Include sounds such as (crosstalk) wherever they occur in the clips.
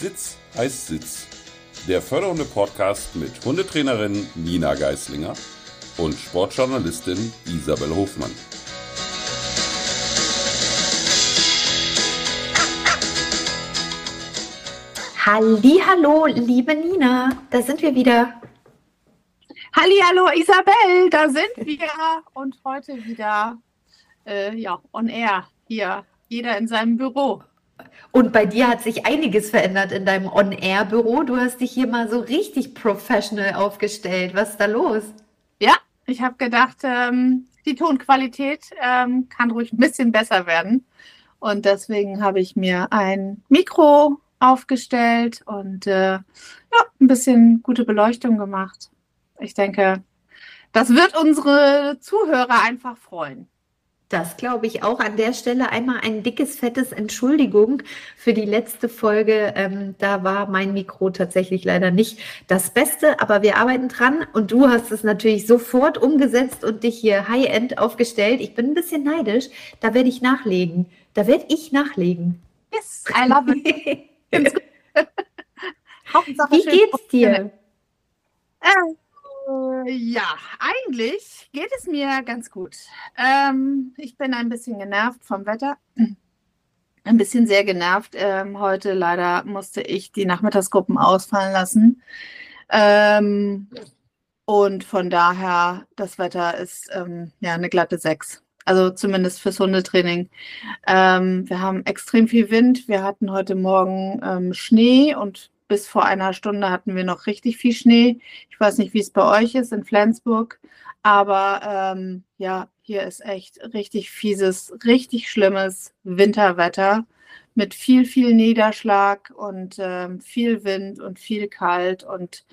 Sitz heißt Sitz. Der fördernde Podcast mit Hundetrainerin Nina Geislinger und Sportjournalistin Isabel Hofmann. Hallo, liebe Nina, da sind wir wieder. Hallo, Isabel, da sind wir und heute wieder äh, ja, on air hier, jeder in seinem Büro. Und bei dir hat sich einiges verändert in deinem On-Air-Büro. Du hast dich hier mal so richtig professional aufgestellt. Was ist da los? Ja, ich habe gedacht, ähm, die Tonqualität ähm, kann ruhig ein bisschen besser werden. Und deswegen habe ich mir ein Mikro aufgestellt und äh, ja, ein bisschen gute Beleuchtung gemacht. Ich denke, das wird unsere Zuhörer einfach freuen. Das glaube ich auch. An der Stelle einmal ein dickes, fettes Entschuldigung für die letzte Folge. Ähm, da war mein Mikro tatsächlich leider nicht das Beste, aber wir arbeiten dran und du hast es natürlich sofort umgesetzt und dich hier High-End aufgestellt. Ich bin ein bisschen neidisch. Da werde ich nachlegen. Da werde ich nachlegen. Yes, I love it. (laughs) (laughs) Wie geht's dir? Äh, ja, eigentlich geht es mir ganz gut. Ähm, ich bin ein bisschen genervt vom Wetter. (clears throat) Ein bisschen sehr genervt. Ähm, heute leider musste ich die Nachmittagsgruppen ausfallen lassen. Ähm, und von daher, das Wetter ist ähm, ja eine glatte 6. Also zumindest fürs Hundetraining. Ähm, wir haben extrem viel Wind. Wir hatten heute Morgen ähm, Schnee und bis vor einer Stunde hatten wir noch richtig viel Schnee. Ich weiß nicht, wie es bei euch ist in Flensburg, aber ähm, ja, hier ist echt richtig fieses, richtig schlimmes Winterwetter mit viel, viel Niederschlag und ähm, viel Wind und viel kalt und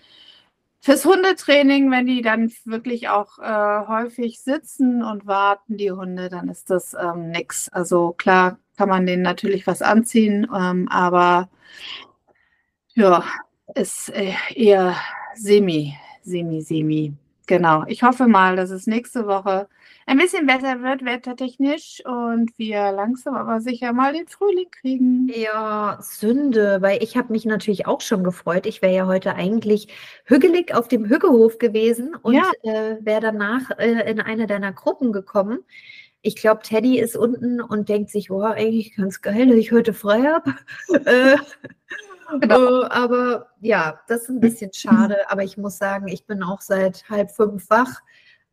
fürs Hundetraining, wenn die dann wirklich auch äh, häufig sitzen und warten, die Hunde, dann ist das ähm, nix. Also klar kann man denen natürlich was anziehen, ähm, aber ja, ist äh, eher semi, semi, semi. Genau. Ich hoffe mal, dass es nächste Woche ein bisschen besser wird, wettertechnisch, und wir langsam aber sicher mal den Frühling kriegen. Ja, Sünde, weil ich habe mich natürlich auch schon gefreut. Ich wäre ja heute eigentlich hügelig auf dem Hüggehof gewesen und Ja. äh, wäre danach äh, in eine deiner Gruppen gekommen. Ich glaube, Teddy ist unten und denkt sich, oh, eigentlich ganz geil, dass ich heute frei habe. (laughs) äh, Genau. äh, aber ja, das ist ein bisschen (clears throat) schade. Aber ich muss sagen, ich bin auch seit halb fünf wach.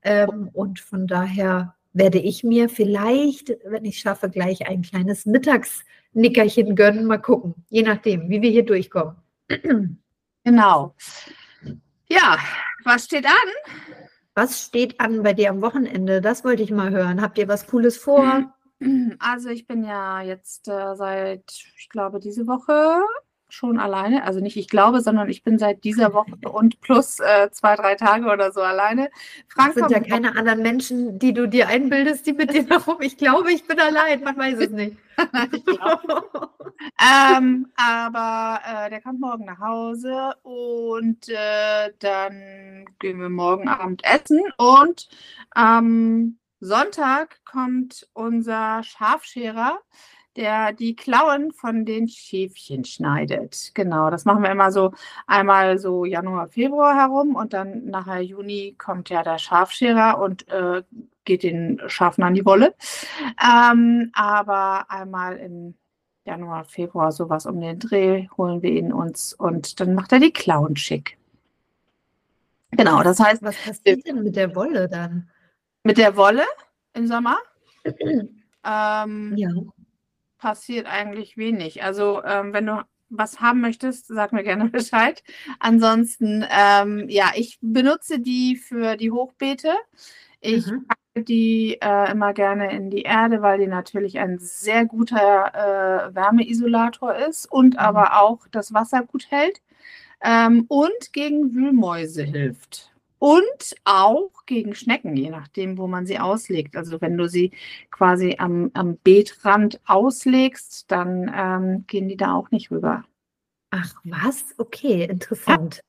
Ähm, und von daher werde ich mir vielleicht, wenn ich schaffe, gleich ein kleines Mittagsnickerchen gönnen. Mal gucken, je nachdem, wie wir hier durchkommen. (clears throat) Genau. Ja, was steht an? Was steht an bei dir am Wochenende? Das wollte ich mal hören. Habt ihr was Cooles vor? (clears throat) Also ich bin ja jetzt äh, seit, ich glaube, diese Woche schon alleine. Also nicht ich glaube, sondern ich bin seit dieser Woche und plus äh, zwei, drei Tage oder so alleine. Das Frank sind ja keine anderen Menschen, die du dir einbildest, die mit dir darum. Ich glaube, ich bin allein. Man weiß es nicht. (laughs) Ähm, aber äh, der kommt morgen nach Hause und äh, dann gehen wir morgen Abend essen und am Sonntag kommt unser Schafscherer, der die Klauen von den Schäfchen schneidet. Genau, das machen wir immer so einmal so Januar, Februar herum und dann nachher Juni kommt ja der Schafscherer und äh, geht den Schafen an die Wolle. Ähm, aber einmal im Januar, Februar, sowas um den Dreh, holen wir ihn uns und dann macht er die Klauen schick. Genau, das heißt, Was passiert denn mit der Wolle dann? mit der Wolle im Sommer (clears throat) ähm, Ja. Passiert eigentlich wenig. Also, ähm, wenn du was haben möchtest, sag mir gerne (laughs) Bescheid. Ansonsten, ähm, ja, ich benutze die für die Hochbeete. Ich Mhm. packe die äh, immer gerne in die Erde, weil die natürlich ein sehr guter äh, Wärmeisolator ist und Mhm. aber auch das Wasser gut hält ähm, und gegen Wühlmäuse hilft. Und auch gegen Schnecken, je nachdem, wo man sie auslegt. Also wenn du sie quasi am, am Beetrand auslegst, dann ähm, gehen die da auch nicht rüber. Ach was? Okay, interessant.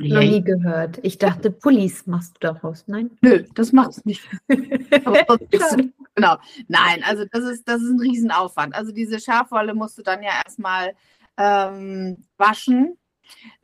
Noch nie gehört. Ich dachte, Pullis machst du daraus. Nein? Nö, das macht es nicht. (laughs) (laughs) Genau. Nein, also das ist, das ist ein Riesenaufwand. Also diese Schafwolle musst du dann ja erstmal ähm, waschen,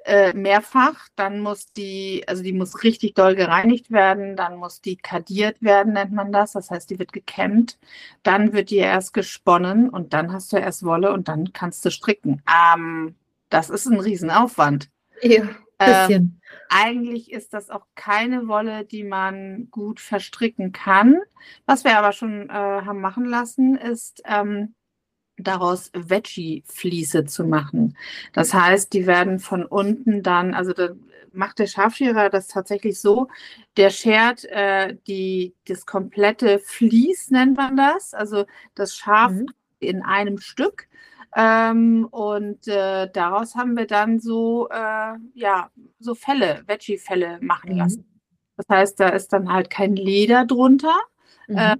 äh, mehrfach. Dann muss die, also die muss richtig doll gereinigt werden, dann muss die kadiert werden, nennt man das. Das heißt, die wird gekämmt. Dann wird die erst gesponnen und dann hast du erst Wolle und dann kannst du stricken. Ähm, das ist ein Riesenaufwand. Ja, bisschen. Ähm, eigentlich ist das auch keine Wolle, die man gut verstricken kann. Was wir aber schon äh, haben machen lassen, ist ähm, daraus Veggie-Fliese zu machen. Das heißt, die werden von unten dann, also da macht der Schafschierer das tatsächlich so, der schert äh, die, das komplette Vlies, nennt man das, also das Schaf mhm. in einem Stück. Ähm, und äh, daraus haben wir dann so, äh, ja, so Felle, Veggie-Felle machen mhm. lassen. Das heißt, da ist dann halt kein Leder drunter. Mhm. Äh,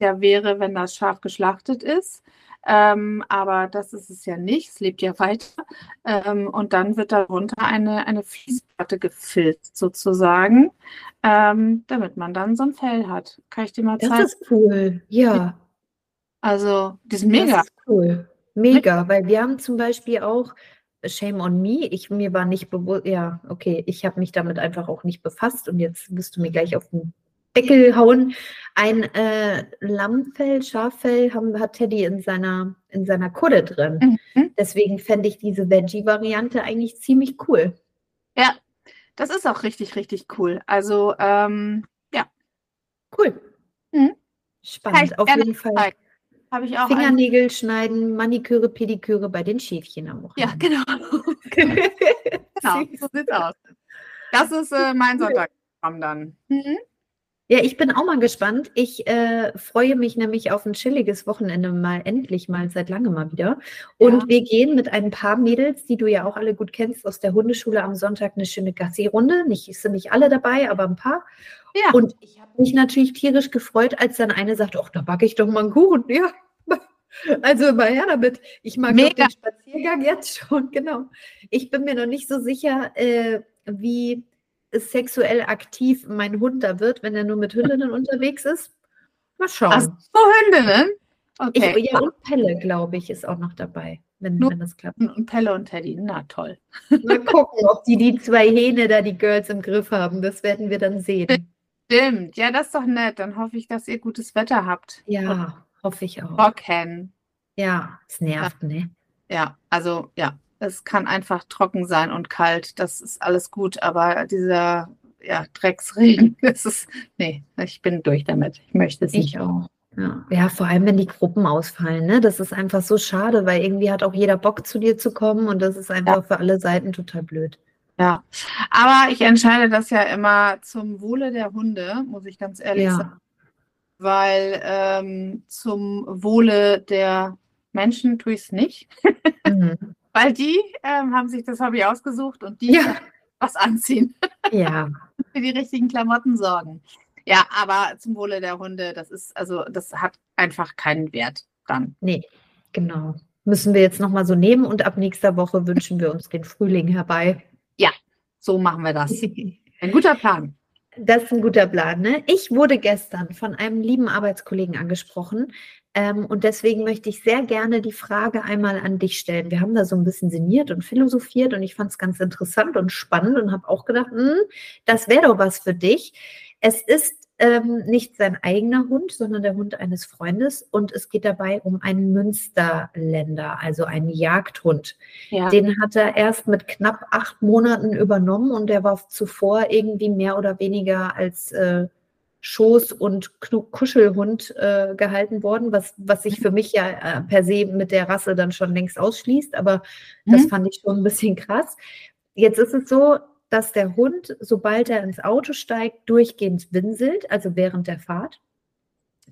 der wäre, wenn das Schaf geschlachtet ist. Ähm, aber das ist es ja nicht, es lebt ja weiter. Ähm, und dann wird darunter eine, eine Fließplatte gefilzt sozusagen, ähm, damit man dann so ein Fell hat. Kann ich dir mal zeigen? Das ist cool, ja. Also, die sind mega. Das ist cool, mega, weil wir haben zum Beispiel auch Shame on me. Ich mir war nicht bewusst, ja, okay, ich habe mich damit einfach auch nicht befasst und jetzt wirst du mir gleich auf den Deckel hauen. Ein äh, Lammfell, Schaffell haben, hat Teddy in seiner, in seiner Kudde drin. Mhm. Deswegen fände ich diese Veggie-Variante eigentlich ziemlich cool. Ja, das ist auch richtig, richtig cool. Also, ähm, ja. Cool. Mhm. Spannend, auf jeden Fall. Habe ich auch Fingernägel einen... schneiden, Maniküre, Pediküre bei den Schäfchen am Wochenende. Ja, genau. (laughs) genau, so sieht's aus. Das ist äh, mein Sonntagprogramm dann. Mhm. Ja, ich bin auch mal gespannt. Ich äh, freue mich nämlich auf ein chilliges Wochenende mal endlich mal seit langem mal wieder. Und ja. wir gehen mit ein paar Mädels, die du ja auch alle gut kennst, aus der Hundeschule am Sonntag eine schöne Gassi-Runde. Nicht sind nicht alle dabei, aber ein paar. Ja. Und ich habe mich natürlich tierisch gefreut, als dann eine sagt, ach, da backe ich doch mal einen Kuchen. Ja. (laughs) Also mal her damit. Ich mag den Spaziergang jetzt schon, (laughs) genau. Ich bin mir noch nicht so sicher, äh, wie sexuell aktiv mein Hund da wird, wenn er nur mit Hündinnen unterwegs ist. Mal schauen. Ach, so Hündinnen? Okay. Ich, ja, und Pelle, glaube ich, ist auch noch dabei, wenn, wenn das klappt. Und Pelle und Teddy, na toll. (laughs) Mal gucken, ob die die zwei Hähne da, die Girls im Griff haben. Das werden wir dann sehen. Stimmt, ja, das ist doch nett. Dann hoffe ich, dass ihr gutes Wetter habt. Ja, und hoffe ich auch. Rocken. Ja, es nervt, ja. ne? Ja, also ja, es kann einfach trocken sein und kalt. Das ist alles gut, aber dieser ja, Drecksregen, (laughs) das ist, nee, ich bin durch damit. Ich möchte es nicht. Ich auch. Ja. ja, vor allem, wenn die Gruppen ausfallen, ne? Das ist einfach so schade, weil irgendwie hat auch jeder Bock zu dir zu kommen und das ist einfach ja. für alle Seiten total blöd. Ja, aber ich entscheide das ja immer zum Wohle der Hunde, muss ich ganz ehrlich ja. sagen. Weil ähm, zum Wohle der Menschen tue ich es nicht. (laughs) Mhm. Weil die ähm, haben sich das Hobby ausgesucht und die ja. was anziehen. (laughs) Ja. (laughs) Für die richtigen Klamotten sorgen. Ja, aber zum Wohle der Hunde, das ist, also das hat einfach keinen Wert dann. Nee, genau. Müssen wir jetzt nochmal so nehmen und ab nächster Woche wünschen wir uns den Frühling herbei. Ja, so machen wir das. (laughs) Ein guter Plan. Das ist ein guter Plan. Ne? Ich wurde gestern von einem lieben Arbeitskollegen angesprochen, ähm, und deswegen möchte ich sehr gerne die Frage einmal an dich stellen. Wir haben da so ein bisschen sinniert und philosophiert und ich fand es ganz interessant und spannend und habe auch gedacht, hm, das wäre doch was für dich. Es ist ähm, nicht sein eigener Hund, sondern der Hund eines Freundes und es geht dabei um einen Münsterländer, also einen Jagdhund. Ja. Den hat er erst mit knapp acht Monaten übernommen und der war zuvor irgendwie mehr oder weniger als äh, Schoß- und Kuschelhund äh, gehalten worden, was, was sich für mich ja äh, per se mit der Rasse dann schon längst ausschließt, aber mhm. das fand ich schon ein bisschen krass. Jetzt ist es so, dass der Hund, sobald er ins Auto steigt, durchgehend winselt, also während der Fahrt.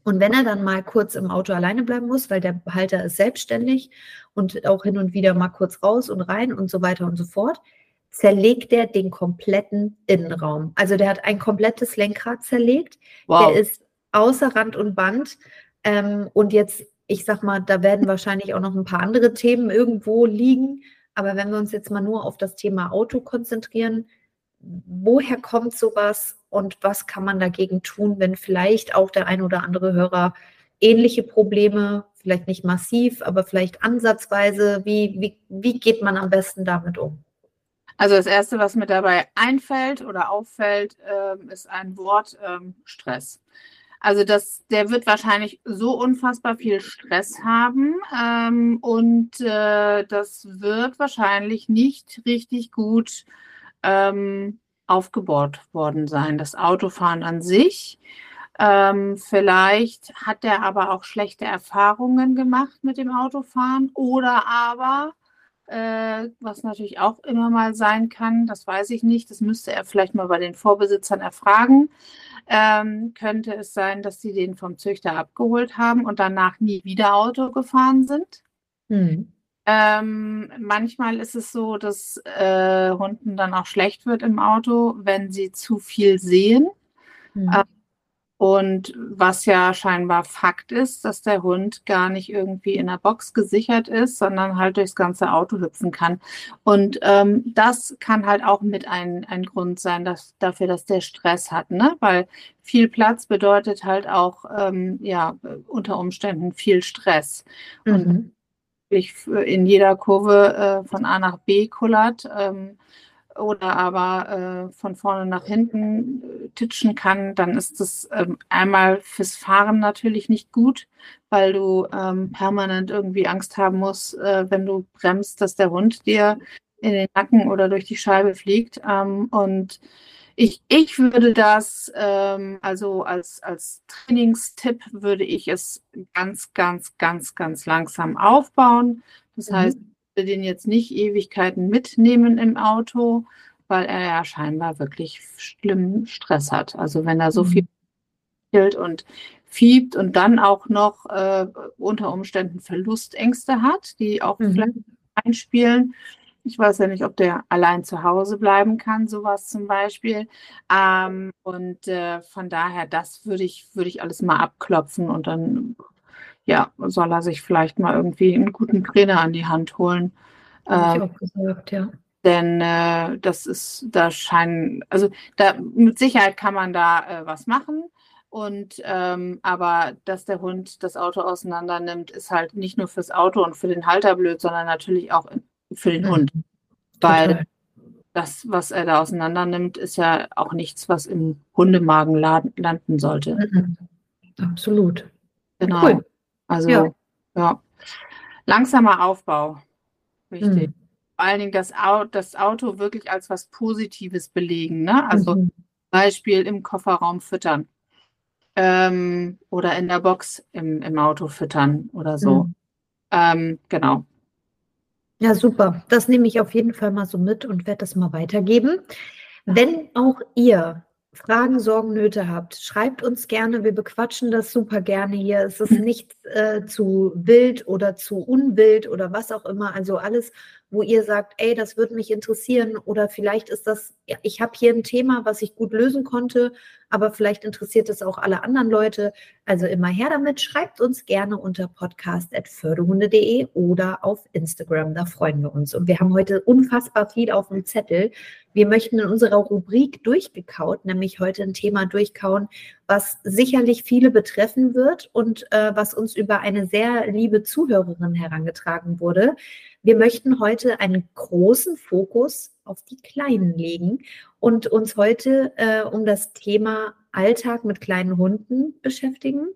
Und wenn er dann mal kurz im Auto alleine bleiben muss, weil der Halter ist selbstständig und auch hin und wieder mal kurz raus und rein und so weiter und so fort, zerlegt er den kompletten Innenraum. Also der hat ein komplettes Lenkrad zerlegt. Wow. Der ist außer Rand und Band. Ähm, und jetzt, ich sag mal, da werden wahrscheinlich auch noch ein paar andere Themen irgendwo liegen. Aber wenn wir uns jetzt mal nur auf das Thema Auto konzentrieren, woher kommt sowas und was kann man dagegen tun, wenn vielleicht auch der ein oder andere Hörer ähnliche Probleme vielleicht nicht massiv, aber vielleicht ansatzweise? Wie, wie, wie geht man am besten damit um? Also das Erste, was mir dabei einfällt oder auffällt, äh, ist ein Wort ähm, Stress. Also das, der wird wahrscheinlich so unfassbar viel Stress haben ähm, und äh, das wird wahrscheinlich nicht richtig gut ähm, aufgebaut worden sein. Das Autofahren an sich. Ähm, vielleicht hat er aber auch schlechte Erfahrungen gemacht mit dem Autofahren oder aber äh, was natürlich auch immer mal sein kann, das weiß ich nicht, das müsste er vielleicht mal bei den Vorbesitzern erfragen. Ähm, könnte es sein, dass sie den vom Züchter abgeholt haben und danach nie wieder Auto gefahren sind? Hm. Ähm, manchmal ist es so, dass äh, Hunden dann auch schlecht wird im Auto, wenn sie zu viel sehen. Hm. Ähm, und was ja scheinbar Fakt ist, dass der Hund gar nicht irgendwie in der Box gesichert ist, sondern halt durchs ganze Auto hüpfen kann. Und ähm, das kann halt auch mit ein, ein Grund sein dass, dafür, dass der Stress hat, ne? Weil viel Platz bedeutet halt auch ähm, ja unter Umständen viel Stress. Mhm. Und ich in jeder Kurve äh, von A nach B kullert. Ähm, oder aber äh, von vorne nach hinten äh, titschen kann, dann ist das ähm, einmal fürs Fahren natürlich nicht gut, weil du ähm, permanent irgendwie Angst haben musst, äh, wenn du bremst, dass der Hund dir in den Nacken oder durch die Scheibe fliegt. Ähm, und ich, ich würde das, ähm, also als, als Trainingstipp würde ich es ganz, ganz, ganz, ganz langsam aufbauen. Das mhm. heißt, den jetzt nicht Ewigkeiten mitnehmen im Auto, weil er ja scheinbar wirklich schlimm Stress hat. Also wenn er so mhm. viel und fiebt und dann auch noch äh, unter Umständen Verlustängste hat, die auch mhm. vielleicht einspielen. Ich weiß ja nicht, ob der allein zu Hause bleiben kann, sowas zum Beispiel. Ähm, und äh, von daher, das würde ich, würde ich alles mal abklopfen und dann ja, soll er sich vielleicht mal irgendwie einen guten Trainer an die Hand holen. Habe ich ähm, auch gesagt, ja. Denn äh, das ist, da scheinen, also da mit Sicherheit kann man da äh, was machen. Und ähm, aber dass der Hund das Auto auseinander nimmt, ist halt nicht nur fürs Auto und für den Halter blöd, sondern natürlich auch für den Hund. Weil das, was er da auseinander nimmt, ist ja auch nichts, was im Hundemagen landen sollte. Mhm. Absolut. Genau. Cool. Also, ja. ja. Langsamer Aufbau. Richtig. Mhm. Vor allen Dingen das Auto, das Auto wirklich als was Positives belegen. Ne? Also mhm. Beispiel im Kofferraum füttern. Ähm, oder in der Box im, im Auto füttern oder so. Mhm. Ähm, genau. Ja, super. Das nehme ich auf jeden Fall mal so mit und werde das mal weitergeben. Wenn auch ihr Fragen, Sorgen, Nöte habt, schreibt uns gerne. Wir bequatschen das super gerne hier. Es ist nichts äh, zu wild oder zu unwild oder was auch immer. Also alles, wo ihr sagt, ey, das würde mich interessieren oder vielleicht ist das, ich habe hier ein Thema, was ich gut lösen konnte, aber vielleicht interessiert es auch alle anderen Leute. Also immer her damit. Schreibt uns gerne unter podcast.förderhunde.de oder auf Instagram. Da freuen wir uns. Und wir haben heute unfassbar viel auf dem Zettel. Wir möchten in unserer Rubrik durchgekaut, nämlich heute ein Thema durchkauen, was sicherlich viele betreffen wird und äh, was uns über eine sehr liebe Zuhörerin herangetragen wurde. Wir möchten heute einen großen Fokus auf die Kleinen legen und uns heute äh, um das Thema Alltag mit kleinen Hunden beschäftigen.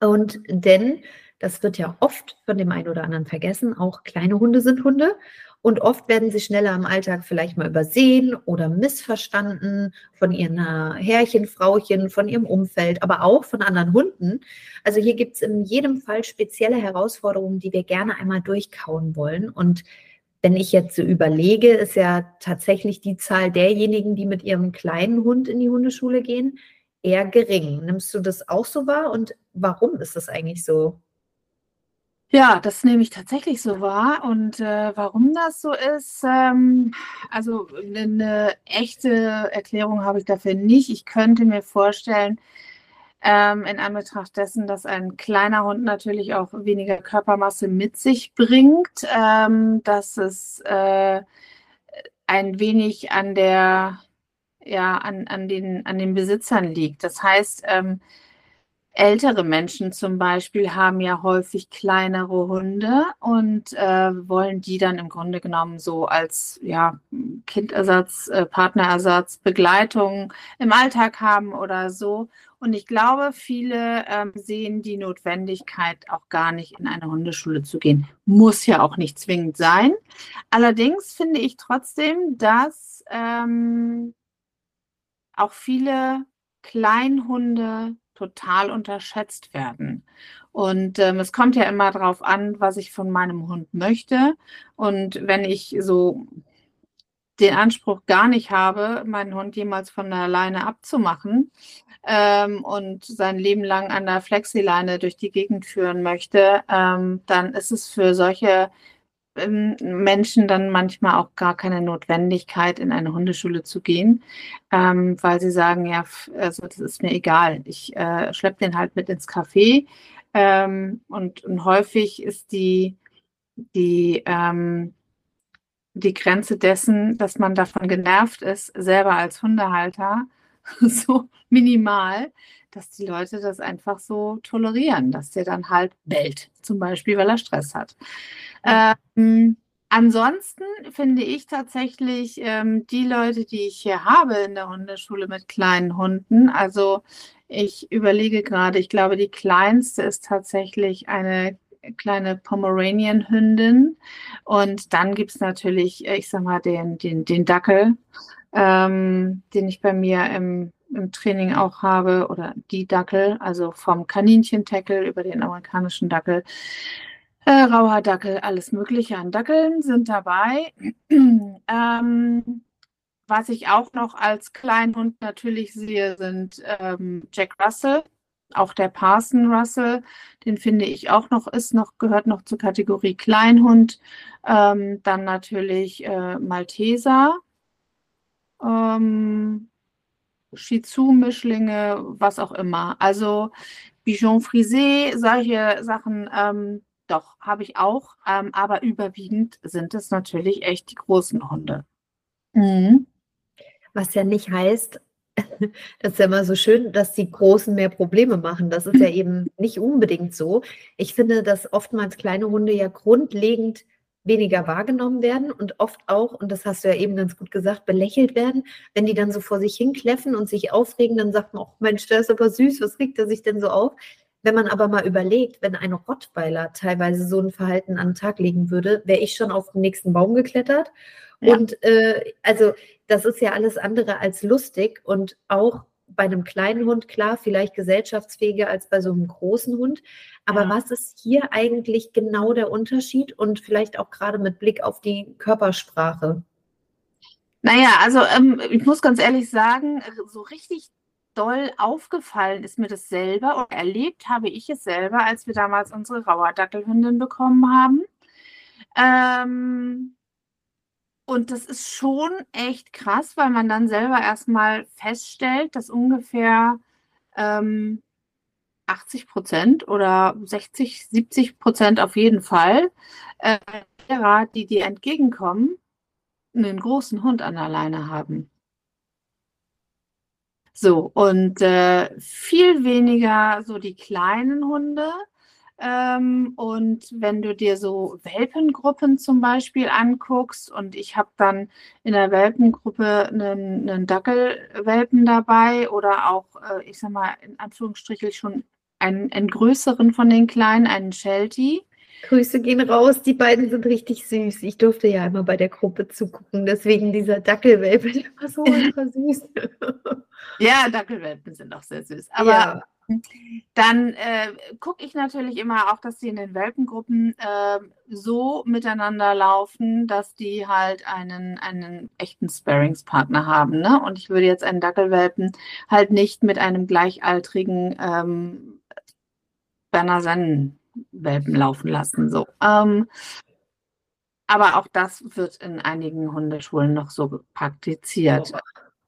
Und denn, das wird ja oft von dem einen oder anderen vergessen, auch kleine Hunde sind Hunde. Und oft werden sie schneller im Alltag vielleicht mal übersehen oder missverstanden von ihren Herrchen, Frauchen, von ihrem Umfeld, aber auch von anderen Hunden. Also hier gibt es in jedem Fall spezielle Herausforderungen, die wir gerne einmal durchkauen wollen. Und wenn ich jetzt so überlege, ist ja tatsächlich die Zahl derjenigen, die mit ihrem kleinen Hund in die Hundeschule gehen, eher gering. Nimmst du das auch so wahr und warum ist das eigentlich so? Ja, das nehme ich tatsächlich so wahr. Und äh, warum das so ist, ähm, also eine ne echte Erklärung habe ich dafür nicht. Ich könnte mir vorstellen, ähm, in Anbetracht dessen, dass ein kleiner Hund natürlich auch weniger Körpermasse mit sich bringt, ähm, dass es äh, ein wenig an der, ja, an, an, den, an den Besitzern liegt. Das heißt, ähm, ältere Menschen zum Beispiel haben ja häufig kleinere Hunde und äh, wollen die dann im Grunde genommen so als ja, Kindersatz, äh, Partnerersatz, Begleitung im Alltag haben oder so. Und ich glaube, viele ähm, sehen die Notwendigkeit auch gar nicht in eine Hundeschule zu gehen. Muss ja auch nicht zwingend sein. Allerdings finde ich trotzdem, dass ähm, auch viele Kleinhunde total unterschätzt werden. Und ähm, es kommt ja immer darauf an, was ich von meinem Hund möchte. Und wenn ich so den Anspruch gar nicht habe, meinen Hund jemals von der Leine abzumachen ähm, und sein Leben lang an der Flexileine durch die Gegend führen möchte, ähm, dann ist es für solche ähm, Menschen dann manchmal auch gar keine Notwendigkeit, in eine Hundeschule zu gehen, ähm, weil sie sagen, ja, also das ist mir egal. Ich äh, schleppe den halt mit ins Café. Ähm, und, und, häufig ist die, die, ähm, die Grenze dessen, dass man davon genervt ist, selber als Hundehalter, (laughs) so minimal, dass die Leute das einfach so tolerieren, dass der dann halt bellt, zum Beispiel, weil er Stress hat. Ähm, ansonsten finde ich tatsächlich ähm, die Leute, die ich hier habe in der Hundeschule mit kleinen Hunden, also ich überlege gerade, ich glaube, die kleinste ist tatsächlich eine kleine Pomeranian-Hündin. Und dann gibt es natürlich, ich sag mal, den, den, den Dackel, ähm, den ich bei mir im im Training auch habe oder die Dackel, also vom Kaninchen-Tackle über den amerikanischen Dackel, äh, rauer Dackel, alles Mögliche an Dackeln sind dabei. (clears throat) ähm, was ich auch noch als Kleinhund natürlich sehe, sind ähm, Jack Russell, auch der Parson Russell, den finde ich auch noch, ist noch, gehört noch zur Kategorie Kleinhund. Ähm, dann natürlich äh, Malteser. Ähm, Shih Tzu-Mischlinge, was auch immer. Also Bichon Frisé, solche Sachen, ähm, doch, habe ich auch. Ähm, aber überwiegend sind es natürlich echt die großen Hunde. Mhm. Was ja nicht heißt, (laughs) das ist ja immer so schön, dass die Großen mehr Probleme machen. Das ist ja eben nicht unbedingt so. Ich finde, dass oftmals kleine Hunde ja grundlegend weniger wahrgenommen werden und oft auch, und das hast du ja eben ganz gut gesagt, belächelt werden. Wenn die dann so vor sich hinkläffen und sich aufregen, dann sagt man, oh Mensch, der ist aber süß, was regt er sich denn so auf? Wenn man aber mal überlegt, wenn ein Rottweiler teilweise so ein Verhalten an den Tag legen würde, wäre ich schon auf den nächsten Baum geklettert. Ja. Und äh, also das ist ja alles andere als lustig und auch bei einem kleinen Hund klar, vielleicht gesellschaftsfähiger als bei so einem großen Hund. Aber ja. was ist hier eigentlich genau der Unterschied und vielleicht auch gerade mit Blick auf die Körpersprache? Naja, also ähm, ich muss ganz ehrlich sagen, so richtig doll aufgefallen ist mir das selber und erlebt habe ich es selber, als wir damals unsere Rauerdackelhündin bekommen haben. Ähm, und das ist schon echt krass, weil man dann selber erstmal feststellt, dass ungefähr ähm, 80 Prozent oder 60, 70 Prozent auf jeden Fall äh, derer, die dir entgegenkommen, einen großen Hund an der Leine haben. So, und äh, viel weniger so die kleinen Hunde, ähm, und wenn du dir so Welpengruppen zum Beispiel anguckst, und ich habe dann in der Welpengruppe einen, einen Dackelwelpen dabei oder auch, äh, ich sag mal, in Anführungsstrichen schon einen, einen größeren von den kleinen, einen Sheltie. Grüße gehen raus, die beiden sind richtig süß. Ich durfte ja immer bei der Gruppe zugucken, deswegen dieser Dackelwelpe, (laughs) der war so (laughs) ultra süß. ja, Dackelwelpen sind auch sehr süß. Aber ja. Dann äh, gucke ich natürlich immer auch, dass sie in den Welpengruppen äh, so miteinander laufen, dass die halt einen, einen echten Sparingspartner haben. Ne? Und ich würde jetzt einen Dackelwelpen halt nicht mit einem gleichaltrigen ähm, Berner Sennen-Welpen laufen lassen. So. Ähm, aber auch das wird in einigen Hundeschulen noch so praktiziert.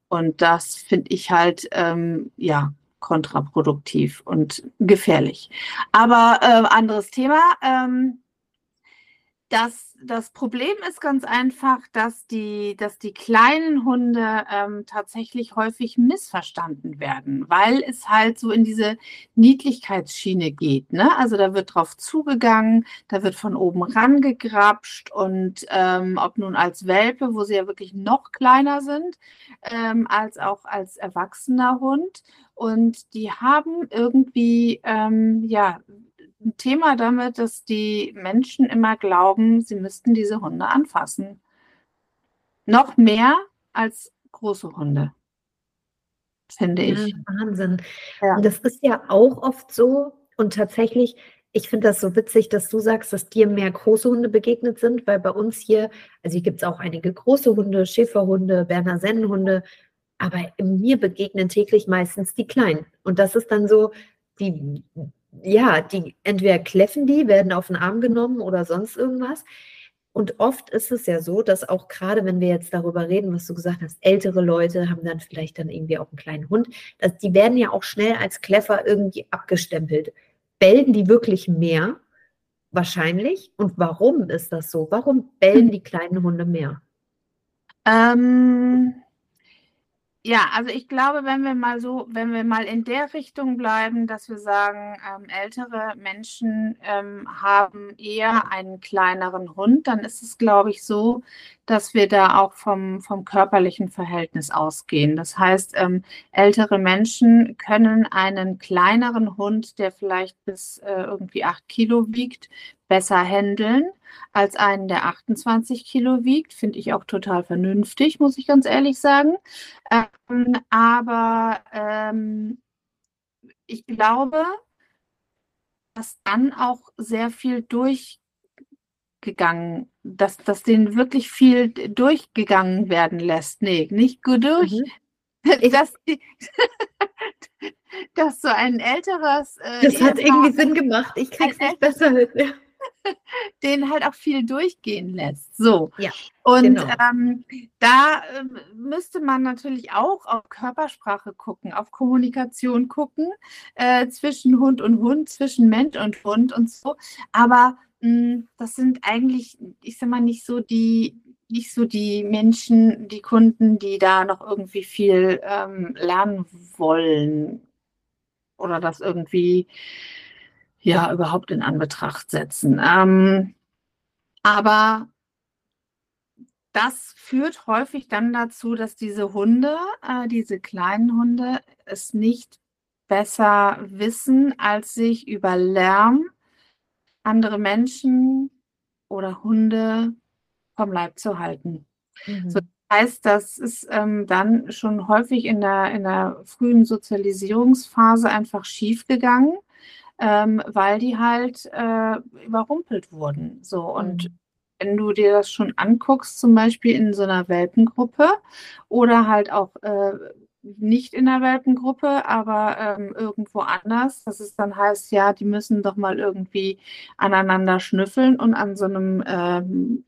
Und das finde ich halt, ähm, ja, kontraproduktiv und gefährlich. Aber äh, anderes Thema. Ähm, das, das Problem ist ganz einfach, dass die, dass die kleinen Hunde ähm, tatsächlich häufig missverstanden werden, weil es halt so in diese Niedlichkeitsschiene geht. Ne? Also da wird drauf zugegangen, da wird von oben rangegrapscht und ähm, ob nun als Welpe, wo sie ja wirklich noch kleiner sind, ähm, als auch als erwachsener Hund. Und die haben irgendwie, ähm, ja, ein Thema damit, dass die Menschen immer glauben, sie müssten diese Hunde anfassen. Noch mehr als große Hunde, finde ich. Ja, Wahnsinn. Ja. Und das ist ja auch oft so. Und tatsächlich, ich finde das so witzig, dass du sagst, dass dir mehr große Hunde begegnet sind, weil bei uns hier, also hier gibt es auch einige große Hunde, Schäferhunde, Berner Sennenhunde, aber mir begegnen täglich meistens die kleinen. Und das ist dann so, die ja, die entweder kläffen die, werden auf den Arm genommen oder sonst irgendwas. Und oft ist es ja so, dass auch gerade, wenn wir jetzt darüber reden, was du gesagt hast, ältere Leute haben dann vielleicht dann irgendwie auch einen kleinen Hund, dass die werden ja auch schnell als Kläffer irgendwie abgestempelt. Bellen die wirklich mehr? Wahrscheinlich. Und warum ist das so? Warum bellen die kleinen Hunde mehr? Ähm, ja, also ich glaube, wenn wir mal so, wenn wir mal in der Richtung bleiben, dass wir sagen, ähm, ältere Menschen ähm, haben eher einen kleineren Hund, dann ist es, glaube ich, so, dass wir da auch vom, vom körperlichen Verhältnis ausgehen. Das heißt, ähm, ältere Menschen können einen kleineren Hund, der vielleicht bis äh, irgendwie acht Kilo wiegt, besser handeln als einen, der 28 Kilo wiegt. Finde ich auch total vernünftig, muss ich ganz ehrlich sagen. Ähm, aber ähm, ich glaube, dass dann auch sehr viel durchgegangen, dass, dass denen wirklich viel durchgegangen werden lässt. Nee, nicht gut durch. Mhm. (laughs) Dass, (laughs) dass so ein älteres. Äh, das hat irgendwie Sinn gemacht. Ich krieg's nicht besser hin. (laughs) den halt auch viel durchgehen lässt. So. Ja, und genau. ähm, da äh, müsste man natürlich auch auf Körpersprache gucken, auf Kommunikation gucken, äh, zwischen Hund und Hund, zwischen Mensch und Hund und so. Aber mh, hm, das sind eigentlich, ich sag mal, nicht so die, nicht so die Menschen, die Kunden, die da noch irgendwie viel ähm, lernen wollen oder das irgendwie ja überhaupt in Anbetracht setzen. Ähm, aber das führt häufig dann dazu, dass diese Hunde, äh, diese kleinen Hunde, es nicht besser wissen, als sich über Lärm andere Menschen oder Hunde vom Leib zu halten. Mhm. So, das heißt, das ist ähm, dann schon häufig in der, in der frühen Sozialisierungsphase einfach schiefgegangen ähm, weil die halt äh, überrumpelt wurden. So und mhm. wenn du dir das schon anguckst, zum Beispiel in so einer Welpengruppe oder halt auch äh, nicht in der Welpengruppe, aber ähm, irgendwo anders, dass es dann heißt, ja, die müssen doch mal irgendwie aneinander schnüffeln und an so einem ähm,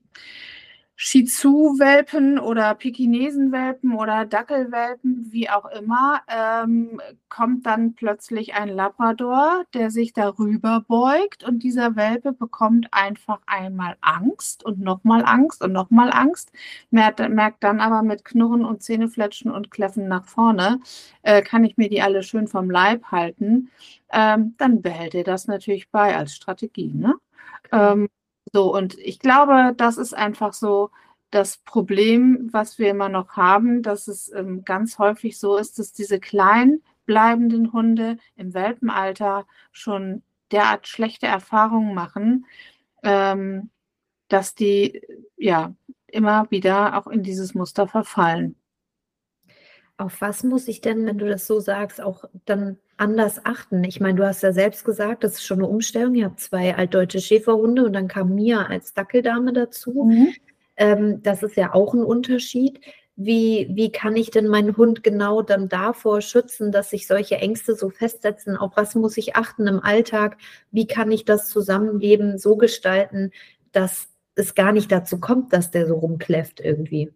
Shih Tzu-Welpen oder Pekinesen-Welpen oder Dackelwelpen, wie auch immer, ähm, kommt dann plötzlich ein Labrador, der sich darüber beugt und dieser Welpe bekommt einfach einmal Angst und nochmal Angst und nochmal Angst, merkt, merkt, dann aber mit Knurren und Zähnefletschen und Kläffen nach vorne, äh, kann ich mir die alle schön vom Leib halten, ähm, dann behält er das natürlich bei als Strategie. Ne? Ähm, so, und ich glaube, das ist einfach so das Problem, was wir immer noch haben, dass es ähm, ganz häufig so ist, dass diese klein bleibenden Hunde im Welpenalter schon derart schlechte Erfahrungen machen, ähm, dass die ja immer wieder auch in dieses Muster verfallen. Auf was muss ich denn, wenn du das so sagst, auch dann anders achten? Ich meine, du hast ja selbst gesagt, das ist schon eine Umstellung. Ihr habt zwei altdeutsche Schäferhunde und dann kam Mia als Dackeldame dazu. Mhm. Ähm, das ist ja auch ein Unterschied. Wie, wie kann ich denn meinen Hund genau dann davor schützen, dass sich solche Ängste so festsetzen? Auf was muss ich achten im Alltag? Wie kann ich das Zusammenleben so gestalten, dass es gar nicht dazu kommt, dass der so rumkläfft irgendwie?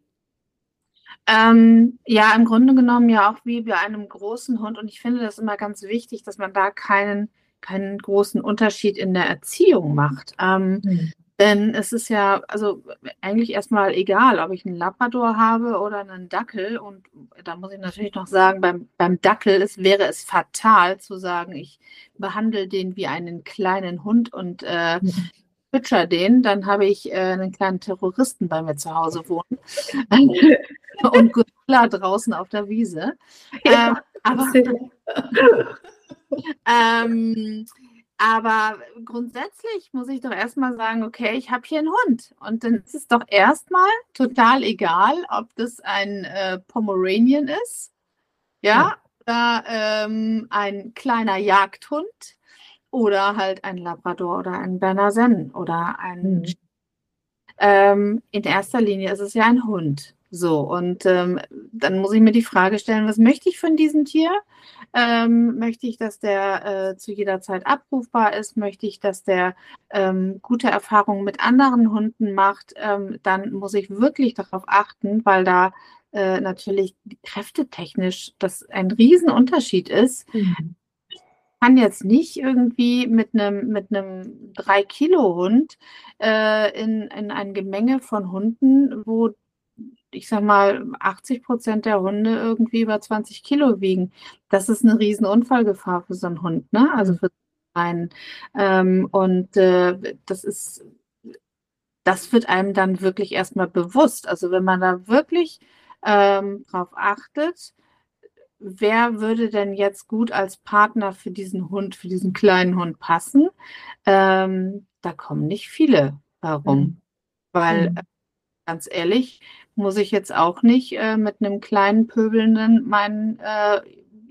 Ähm, ja, im Grunde genommen ja auch wie bei einem großen Hund. Und ich finde das immer ganz wichtig, dass man da keinen, keinen großen Unterschied in der Erziehung macht. Ähm, mhm. Denn es ist ja, also eigentlich erstmal egal, ob ich einen Labrador habe oder einen Dackel. Und da muss ich natürlich noch sagen, beim, beim Dackel ist, wäre es fatal zu sagen, ich behandle den wie einen kleinen Hund und äh, fütter den. Dann habe ich äh, einen kleinen Terroristen bei mir zu Hause wohnen. (laughs) und Gorilla draußen auf der Wiese. Ja, ähm, aber, (laughs) ähm, aber grundsätzlich muss ich doch erstmal sagen, okay, ich habe hier einen Hund. Und dann ist es doch erstmal total egal, ob das ein äh, Pomeranian ist, ja, ja. oder ähm, ein kleiner Jagdhund oder halt ein Labrador oder ein Berner Sennen oder ein. Mhm. Ähm, in erster Linie ist es ja ein Hund. So, und ähm, dann muss ich mir die Frage stellen, was möchte ich von diesem Tier? Ähm, möchte ich, dass der äh, zu jeder Zeit abrufbar ist? Möchte ich, dass der ähm, gute Erfahrungen mit anderen Hunden macht? Ähm, dann muss ich wirklich darauf achten, weil da äh, natürlich kräftetechnisch das ein Riesenunterschied ist. Mhm. Kann jetzt nicht irgendwie mit einem mit einem 3 Kilo Hund äh, in, in ein Gemenge von Hunden, wo ich sag mal, 80 Prozent der Hunde irgendwie über 20 Kilo wiegen. Das ist eine riesen Unfallgefahr für so einen Hund, ne? Also für einen. Ähm, und äh, das ist, das wird einem dann wirklich erstmal bewusst. Also wenn man da wirklich ähm, drauf achtet, wer würde denn jetzt gut als Partner für diesen Hund, für diesen kleinen Hund passen? Ähm, da kommen nicht viele herum. Mhm. Weil, mhm. ganz ehrlich, muss ich jetzt auch nicht äh, mit einem kleinen pöbelnden meinen äh,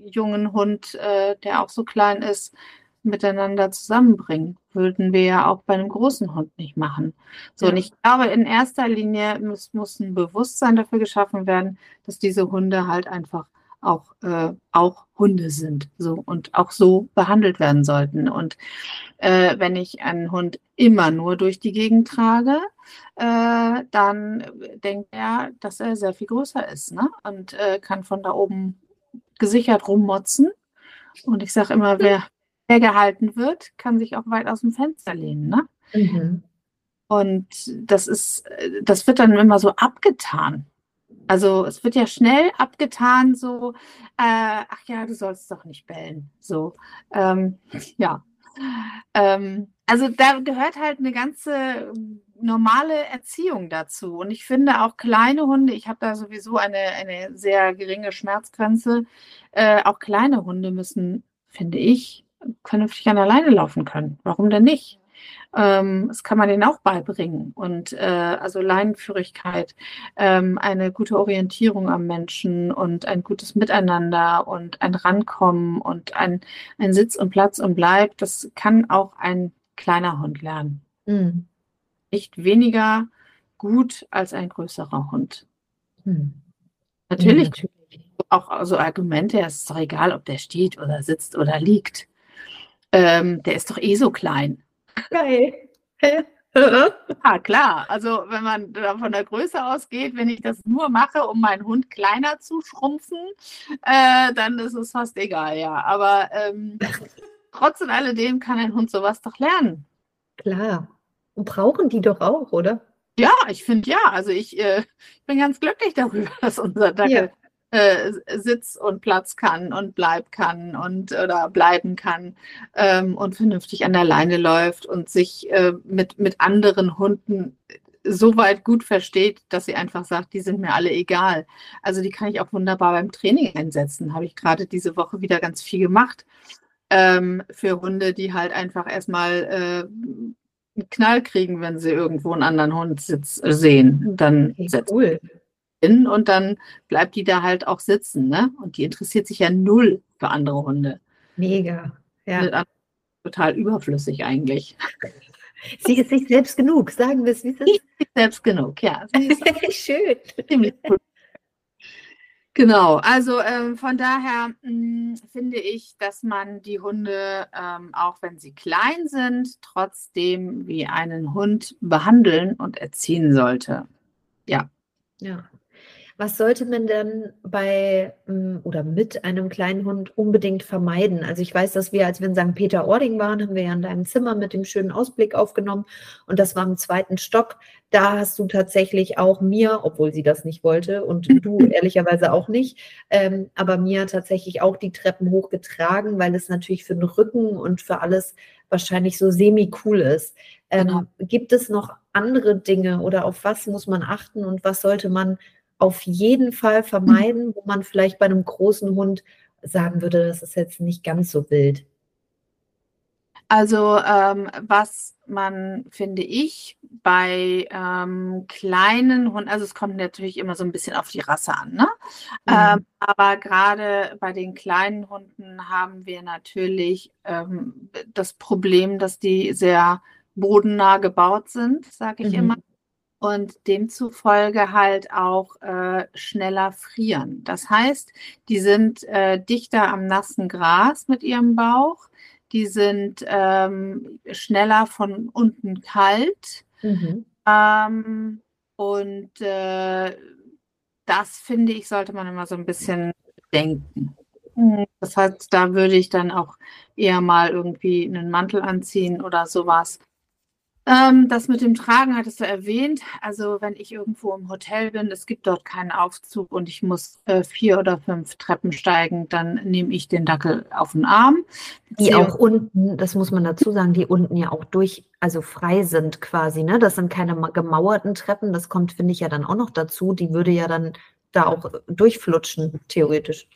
jungen Hund, äh, der auch so klein ist, miteinander zusammenbringen. Würden wir ja auch bei einem großen Hund nicht machen. So, ja. und ich glaube, in erster Linie muss, muss ein Bewusstsein dafür geschaffen werden, dass diese Hunde halt einfach auch, äh, auch Hunde sind so und auch so behandelt werden sollten. Und äh, wenn ich einen Hund immer nur durch die Gegend trage, äh, dann denkt er, dass er sehr viel größer ist ne? und äh, kann von da oben gesichert rummotzen. Und ich sage immer, wer, wer gehalten wird, kann sich auch weit aus dem Fenster lehnen. Ne? Mhm. Und das ist, das wird dann immer so abgetan. Also es wird ja schnell abgetan, so, äh, ach ja, du sollst doch nicht bellen. So, ähm, ja. Ähm, also da gehört halt eine ganze normale Erziehung dazu. Und ich finde auch kleine Hunde, ich habe da sowieso eine, eine sehr geringe Schmerzgrenze, äh, auch kleine Hunde müssen, finde ich, vernünftig an alleine laufen können. Warum denn nicht? Ähm, das kann man denen auch beibringen. Und äh, also Leinenführigkeit, ähm, eine gute Orientierung am Menschen und ein gutes Miteinander und ein Rankommen und ein, ein Sitz und Platz und Bleib, das kann auch ein kleiner Hund lernen. Mhm. Nicht weniger gut als ein größerer Hund. Mhm. Natürlich, ja, natürlich. auch also Argumente, es ist doch egal, ob der steht oder sitzt oder liegt. Ähm, der ist doch eh so klein. Geil. ja, (laughs) klar. Also wenn man von der Größe ausgeht, wenn ich das nur mache, um meinen Hund kleiner zu schrumpfen, äh, dann ist es fast egal, ja. Aber ähm, (laughs) trotz und alledem kann ein Hund sowas doch lernen. Klar. Und brauchen die doch auch, oder? Ja, ich finde ja. Also ich, äh, ich, bin ganz glücklich darüber, (laughs) dass unser Dackel ja äh, Sitz und Platz kann und bleibt kann und oder bleiben kann ähm, und vernünftig an der Leine läuft und sich äh, mit, mit anderen Hunden so weit gut versteht, dass sie einfach sagt, die sind mir alle egal. Also die kann ich auch wunderbar beim Training einsetzen. Habe ich gerade diese Woche wieder ganz viel gemacht ähm, für Hunde, die halt einfach erstmal äh, einen Knall kriegen, wenn sie irgendwo einen anderen Hund sitz, sehen. Dann hey, cool hin und dann bleibt die da halt auch sitzen. Ne? Und die interessiert sich ja null für andere Hunde. Mega. Ja. Total überflüssig eigentlich. (laughs) Sie ist sich selbst genug, sagen wir es, wie. Sie ist selbst genug, ja. (laughs) Schön. Genau, also ähm, von daher mh, hm, finde ich, dass man die Hunde, ähm, auch wenn sie klein sind, trotzdem wie einen Hund behandeln und erziehen sollte. Ja. Ja. Was sollte man denn bei mm, oder mit einem kleinen Hund unbedingt vermeiden? Also ich weiß, dass wir, als wir in St. Peter-Ording waren, haben wir ja in deinem Zimmer mit dem schönen Ausblick aufgenommen und das war im zweiten Stock. Da hast du tatsächlich auch mir, obwohl sie das nicht wollte und (laughs) du ehrlicherweise auch nicht, ähm, aber mir tatsächlich auch die Treppen hochgetragen, weil es natürlich für den Rücken und für alles wahrscheinlich so semi-cool ist. Ähm, genau. Gibt es noch andere Dinge oder auf was muss man achten und was sollte man auf jeden Fall vermeiden, wo man vielleicht bei einem großen Hund sagen würde, das ist jetzt nicht ganz so wild? Also ähm, was man, finde ich, bei ähm, kleinen Hunden, also es kommt natürlich immer so ein bisschen auf die Rasse an, ne? Mhm. Ähm, aber gerade bei den kleinen Hunden haben wir natürlich ähm, das Problem, dass die sehr bodennah gebaut sind, sage ich mhm. immer und demzufolge halt auch äh, schneller frieren. Das heißt, die sind äh, dichter am nassen Gras mit ihrem Bauch, die sind ähm, schneller von unten kalt mhm. ähm, und äh, das finde ich, sollte man immer so ein bisschen denken. Das heißt, da würde ich dann auch eher mal irgendwie einen Mantel anziehen oder sowas. Ähm, das mit dem Tragen hattest du erwähnt. Also wenn ich irgendwo im Hotel bin, es gibt dort keinen Aufzug und ich muss äh, vier oder fünf Treppen steigen, dann nehme ich den Dackel auf den Arm. Die auch unten, das muss man dazu sagen, die unten ja auch durch, also frei sind quasi. Ne? Das sind keine gemauerten Treppen. Das kommt, finde ich, ja dann auch noch dazu. Die würde ja dann da auch durchflutschen, theoretisch.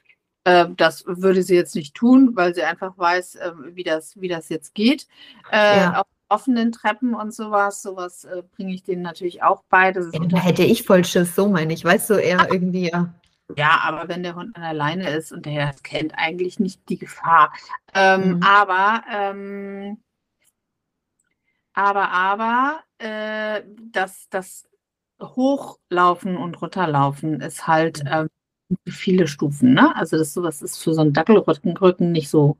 Ähm, das würde sie jetzt nicht tun, weil sie einfach weiß, ähm, wie, das, wie das jetzt geht. Äh, ja. Auf offenen Treppen und sowas, sowas äh, bringe ich denen natürlich auch bei. Da hätte ich voll Schiss, so meine ich. Weißt du, eher irgendwie, ja. Ja, aber wenn der Hund an der Leine ist und der kennt eigentlich nicht die Gefahr. Ähm, mhm. Aber, ähm, aber, aber, äh, das, das Hochlaufen und Runterlaufen ist halt mhm. ähm, viele Stufen. Ne? Also das sowas ist für so einen Dackelrücken nicht so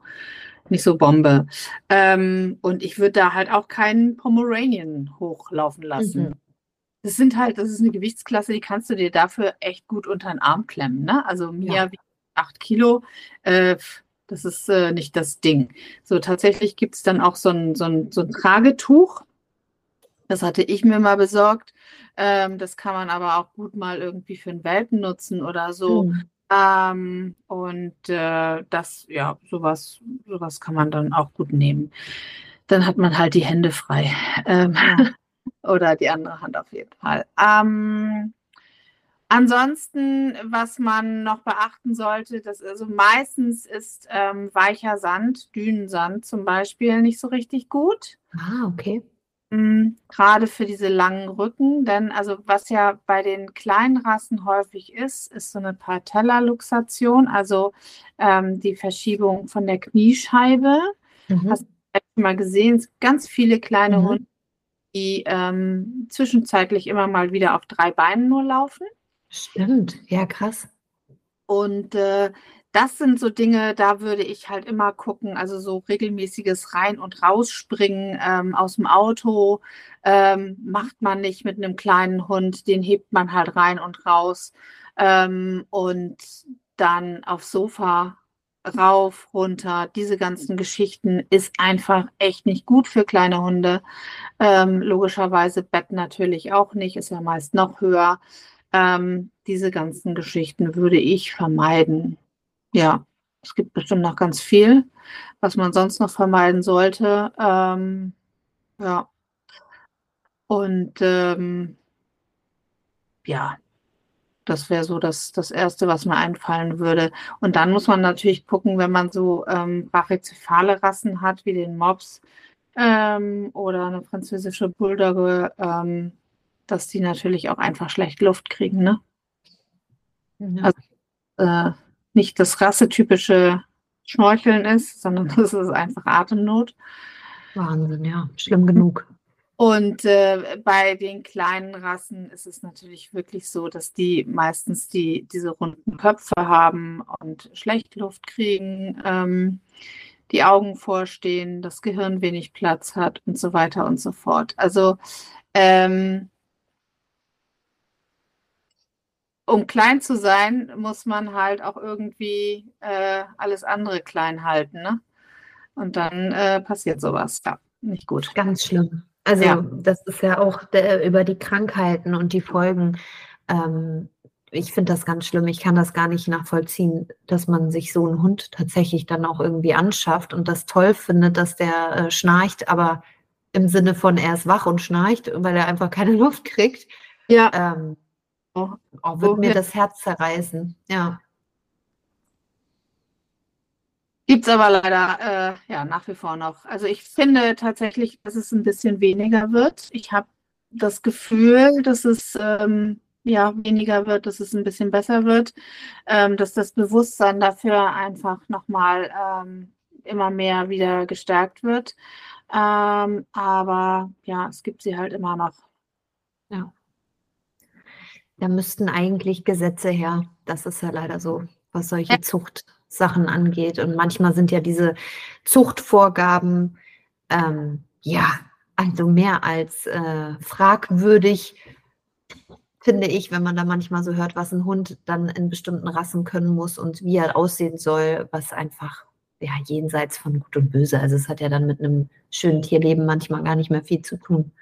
nicht so Bombe. Ähm, und ich würde da halt auch keinen Pomeranian hochlaufen lassen. Mhm. Das sind halt, das ist eine Gewichtsklasse, die kannst du dir dafür echt gut unter den Arm klemmen. Ne? Also Mia ja. wiegt acht Kilo. Äh, das ist äh, nicht das Ding. So, tatsächlich gibt es dann auch so ein, so, ein, so ein Tragetuch. Das hatte ich mir mal besorgt. Ähm, das kann man aber auch gut mal irgendwie für einen Welpen nutzen oder so. Mhm. Ähm, und äh, das, ja, sowas, sowas kann man dann auch gut nehmen. Dann hat man halt die Hände frei. Ähm, (laughs) oder die andere Hand auf jeden Fall. Ähm, ansonsten, was man noch beachten sollte, dass also meistens ist ähm, weicher Sand, Dünensand zum Beispiel, nicht so richtig gut. Ah, okay. Gerade für diese langen Rücken, denn also was ja bei den kleinen Rassen häufig ist, ist so eine Patellaluxation, also ähm, die Verschiebung von der Kniescheibe. Mhm. Hast du mal gesehen, es gibt ganz viele kleine mhm. Hunde, die ähm, zwischenzeitlich immer mal wieder auf drei Beinen nur laufen. Stimmt, ja krass. Und äh, das sind so Dinge, da würde ich halt immer gucken, also so regelmäßiges Rein- und Rausspringen ähm, aus dem Auto ähm, macht man nicht mit einem kleinen Hund, den hebt man halt rein und raus ähm, und dann aufs Sofa rauf, runter, diese ganzen Geschichten ist einfach echt nicht gut für kleine Hunde. Ähm, logischerweise Bett natürlich auch nicht, ist ja meist noch höher. Ähm, diese ganzen Geschichten würde ich vermeiden. Ja, es gibt bestimmt noch ganz viel, was man sonst noch vermeiden sollte. Ähm, ja. Und ähm, ja, das wäre so das, das Erste, was mir einfallen würde. Und dann muss man natürlich gucken, wenn man so ähm, brachycephale Rassen hat, wie den Mops ähm, oder eine französische Bulldogge, ähm, dass die natürlich auch einfach schlecht Luft kriegen. Ne? Ja. Also, äh, nicht das rassetypische Schnorcheln ist, sondern (laughs) das ist einfach Atemnot. Wahnsinn, ja, schlimm genug. Und äh, bei den kleinen Rassen ist es natürlich wirklich so, dass die meistens die, diese runden Köpfe haben und schlecht Luft kriegen, ähm, die Augen vorstehen, das Gehirn wenig Platz hat und so weiter und so fort. Also ähm, um klein zu sein, muss man halt auch irgendwie äh, alles andere klein halten. Ne? Und dann äh, passiert sowas. Ja, nicht gut. Ganz schlimm. Also ja. das ist ja auch der, über die Krankheiten und die Folgen. Ähm, ich finde das ganz schlimm. Ich kann das gar nicht nachvollziehen, dass man sich so einen Hund tatsächlich dann auch irgendwie anschafft und das toll findet, dass der äh, schnarcht, aber im Sinne von er ist wach und schnarcht, weil er einfach keine (laughs) Luft kriegt. Ja. Ähm, oh, oh, wird mir das Herz zerreißen. Ja. Gibt es aber leider äh, ja, nach wie vor noch. Also ich finde tatsächlich, dass es ein bisschen weniger wird. Ich habe das Gefühl, dass es ähm, ja weniger wird, dass es ein bisschen besser wird, ähm, dass das Bewusstsein dafür einfach nochmal ähm, immer mehr wieder gestärkt wird. Ähm, aber ja, es gibt sie halt immer noch. Da müssten eigentlich Gesetze her. Das ist ja leider so, was solche Zuchtsachen angeht. Und manchmal sind ja diese Zuchtvorgaben ähm, ja also mehr als äh, fragwürdig, finde ich, wenn man da manchmal so hört, was ein Hund dann in bestimmten Rassen können muss und wie er aussehen soll, was einfach ja jenseits von Gut und Böse. Also es hat ja dann mit einem schönen Tierleben manchmal gar nicht mehr viel zu tun.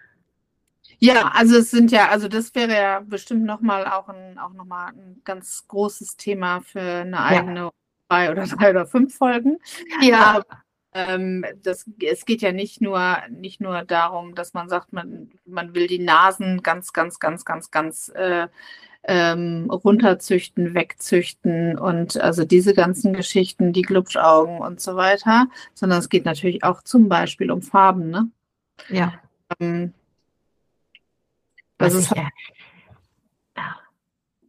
Ja, also es sind ja, also das wäre ja bestimmt nochmal auch ein, auch noch mal ein ganz großes Thema für eine eigene ja. drei oder (laughs) drei oder fünf Folgen. Ja. Aber, ähm, das, es geht ja nicht nur, nicht nur darum, dass man sagt, man, man will die Nasen ganz, ganz, ganz, ganz, ganz äh, ähm, runterzüchten, wegzüchten und also diese ganzen Geschichten, die Glubschaugen und so weiter, sondern es geht natürlich auch zum Beispiel um Farben, ne? Ja. Ähm, das ist ja.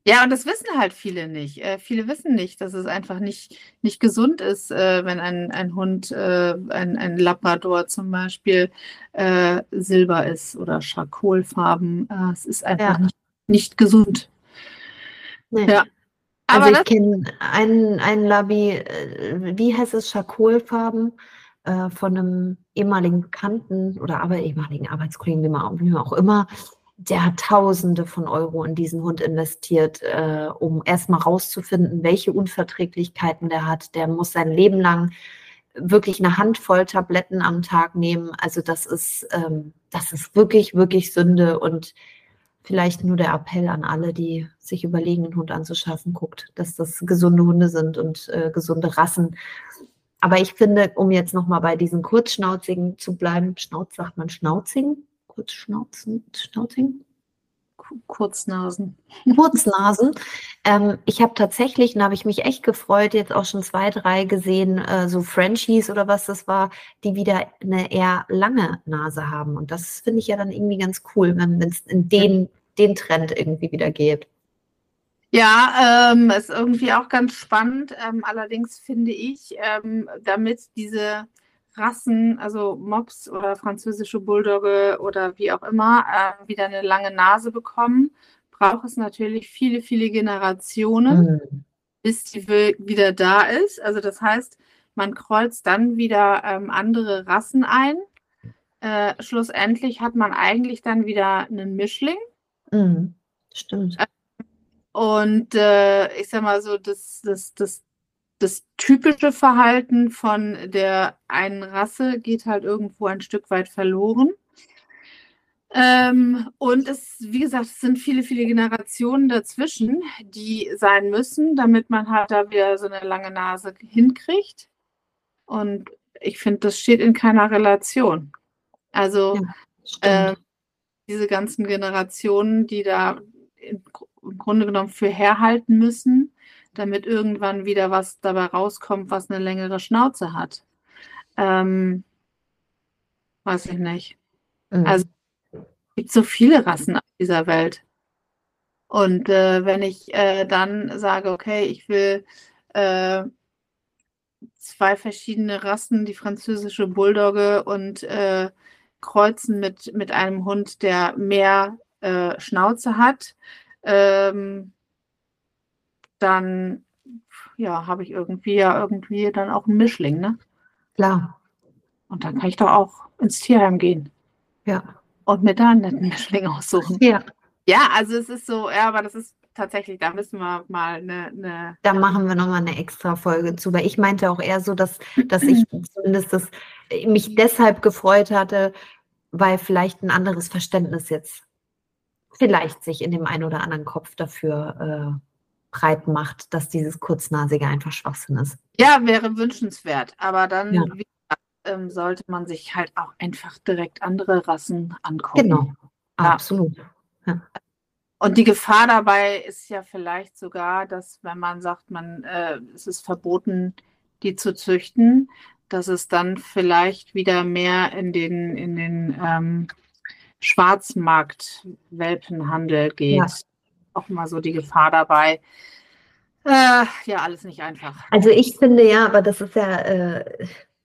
Ja, und das wissen halt viele nicht. Äh, viele wissen nicht, dass es einfach nicht, nicht gesund ist, äh, wenn ein, ein Hund, äh, ein, ein Labrador zum Beispiel, äh, silber ist oder Charkolfarben. Äh, es ist einfach ja. nicht, nicht gesund. Nee. Ja. Also Aber ich kenne einen, einen Labi, äh, wie heißt es, Charkolfarben von einem ehemaligen Bekannten oder aber ehemaligen Arbeitskollegen, wie man auch immer, der hat Tausende von Euro in diesen Hund investiert, äh, um erstmal rauszufinden, welche Unverträglichkeiten der hat. Der muss sein Leben lang wirklich eine Handvoll Tabletten am Tag nehmen. Also das ist, ähm, das ist wirklich, wirklich Sünde und vielleicht nur der Appell an alle, die sich überlegen, einen Hund anzuschaffen, guckt, dass das gesunde Hunde sind und äh, gesunde Rassen. Aber ich finde, um jetzt nochmal bei diesen Kurzschnauzigen zu bleiben, Schnauz sagt man Schnauzigen, Kurzschnauzen, Schnauzing? Kurznasen. (laughs) Kurznasen. Ähm, ich habe tatsächlich, da habe ich mich echt gefreut, jetzt auch schon zwei, drei gesehen, äh, so Frenchies oder was das war, die wieder eine eher lange Nase haben. Und das finde ich ja dann irgendwie ganz cool, wenn es in den, den Trend irgendwie wieder geht. Ja, ähm, ist irgendwie auch ganz spannend. Ähm, allerdings finde ich, ähm, damit diese Rassen, also Mops oder französische Bulldogge oder wie auch immer, äh, wieder eine lange Nase bekommen, braucht es natürlich viele, viele Generationen, mhm. bis die wieder da ist. Also das heißt, man kreuzt dann wieder ähm, andere Rassen ein. Äh, schlussendlich hat man eigentlich dann wieder einen Mischling. Mhm. Stimmt. Und äh, ich sag mal so, das, das, das das typische Verhalten von der einen Rasse geht halt irgendwo ein Stück weit verloren. Ähm, und es, wie gesagt, es sind viele, viele Generationen dazwischen, die sein müssen, damit man halt da wieder so eine lange Nase hinkriegt. Und ich finde, das steht in keiner Relation. Also ja, äh, diese ganzen Generationen, die da im, im Grunde genommen für herhalten müssen, damit irgendwann wieder was dabei rauskommt, was eine längere Schnauze hat. Ähm, weiß ich nicht. Mhm. Also es gibt so viele Rassen auf dieser Welt. Und äh, wenn ich äh, dann sage, okay, ich will äh, zwei verschiedene Rassen, die französische Bulldogge und äh, kreuzen mit, mit einem Hund, der mehr äh, Schnauze hat, ähm, dann ja, habe ich irgendwie ja irgendwie dann auch einen Mischling, ne? Klar. Und dann kann ich doch auch ins Tierheim gehen. Ja. Und mir da einen netten Mischling aussuchen. Ja. Ja, also es ist so, ja, aber das ist tatsächlich, da müssen wir mal eine. eine da machen wir nochmal eine extra Folge zu, weil ich meinte auch eher so, dass, dass ich (clears throat) zumindest das, mich deshalb gefreut hatte, weil vielleicht ein anderes Verständnis jetzt vielleicht sich in dem einen oder anderen Kopf dafür äh, breit macht, dass dieses Kurznasige einfach Schwachsinn ist. Ja, wäre wünschenswert, aber dann ja. wie, ähm, sollte man sich halt auch einfach direkt andere Rassen angucken. Genau, ja. absolut. Ja. Und die Gefahr dabei ist ja vielleicht sogar, dass wenn man sagt, man äh, es ist verboten, die zu züchten, dass es dann vielleicht wieder mehr in den in den ähm, Schwarzmarkt-Welpenhandel geht. Auch mal so die Gefahr dabei. Äh, ja, alles nicht einfach. Also ich finde ja, aber das ist ja, äh,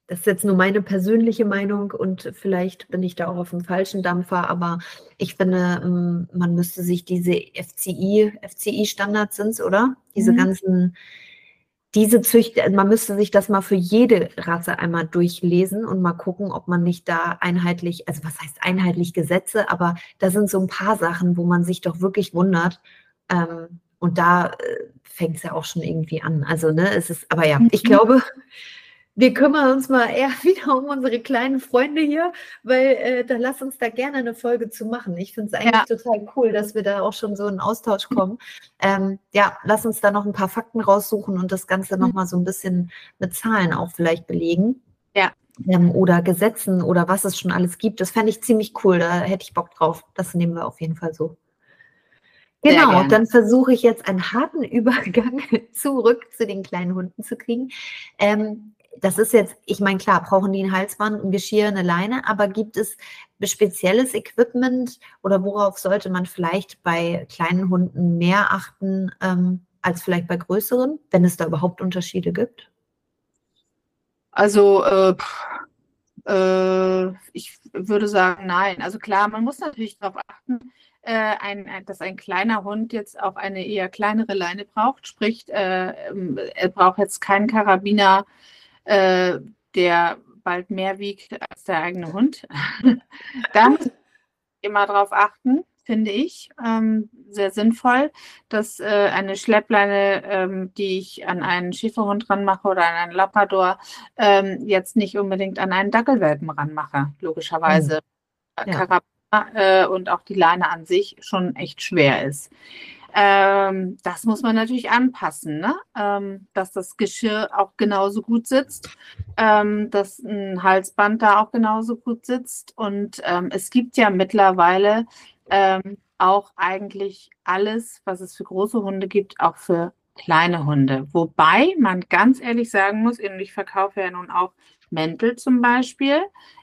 das ist jetzt nur meine persönliche Meinung und vielleicht bin ich da auch auf dem falschen Dampfer, aber ich finde, ähm, man müsste sich diese FCI, FCI-Standards sind oder? Diese mhm. ganzen, diese Züchter, man müsste sich das mal für jede Rasse einmal durchlesen und mal gucken, ob man nicht da einheitlich, also was heißt einheitlich Gesetze, aber da sind so ein paar Sachen, wo man sich doch wirklich wundert. Ähm, und da äh, fängt es ja auch schon irgendwie an. Also, ne, es ist, aber ja, ich mhm. glaube, wir kümmern uns mal eher (laughs) wieder um unsere kleinen Freunde hier, weil äh, da lass uns da gerne eine Folge zu machen. Ich finde es eigentlich ja. total cool, dass wir da auch schon so in Austausch kommen. Ähm, ja, lass uns da noch ein paar Fakten raussuchen und das Ganze mhm. nochmal so ein bisschen mit Zahlen auch vielleicht belegen. Ja. Ähm, oder Gesetzen oder was es schon alles gibt. Das fände ich ziemlich cool. Da hätte ich Bock drauf. Das nehmen wir auf jeden Fall so. Genau, dann versuche ich jetzt einen harten (laughs) Übergang zurück zu den kleinen Hunden zu kriegen. Ähm, das ist jetzt, ich meine, klar, brauchen die ein Halsband, ein Geschirr, eine Leine, aber gibt es spezielles Equipment oder worauf sollte man vielleicht bei kleinen Hunden mehr achten ähm, als vielleicht bei größeren, wenn es da überhaupt Unterschiede gibt? Also, äh, äh, ich würde sagen, nein. Also klar, man muss natürlich darauf achten, äh, ein, dass ein kleiner Hund jetzt auch eine eher kleinere Leine braucht. Sprich, äh, ähm, er braucht jetzt keinen Karabiner äh, der bald mehr wiegt als der eigene Hund. (laughs) da muss immer drauf achten, finde ich. Ähm, sehr sinnvoll, dass äh, eine Schleppleine, ähm, die ich an einen Schäferhund ranmache oder an einen Labrador, ähm, jetzt nicht unbedingt an einen Dackelwelpen ranmache, logischerweise. Mhm. Ja. Karabiner äh, und auch die Leine an sich schon echt schwer ist. Ähm, das muss man natürlich anpassen, ne? ähm, dass das Geschirr auch genauso gut sitzt, ähm, dass ein Halsband da auch genauso gut sitzt. Und ähm, es gibt ja mittlerweile ähm, auch eigentlich alles, was es für große Hunde gibt, auch für kleine Hunde. Wobei man ganz ehrlich sagen muss, ich verkaufe ja nun auch Mäntel zum Beispiel,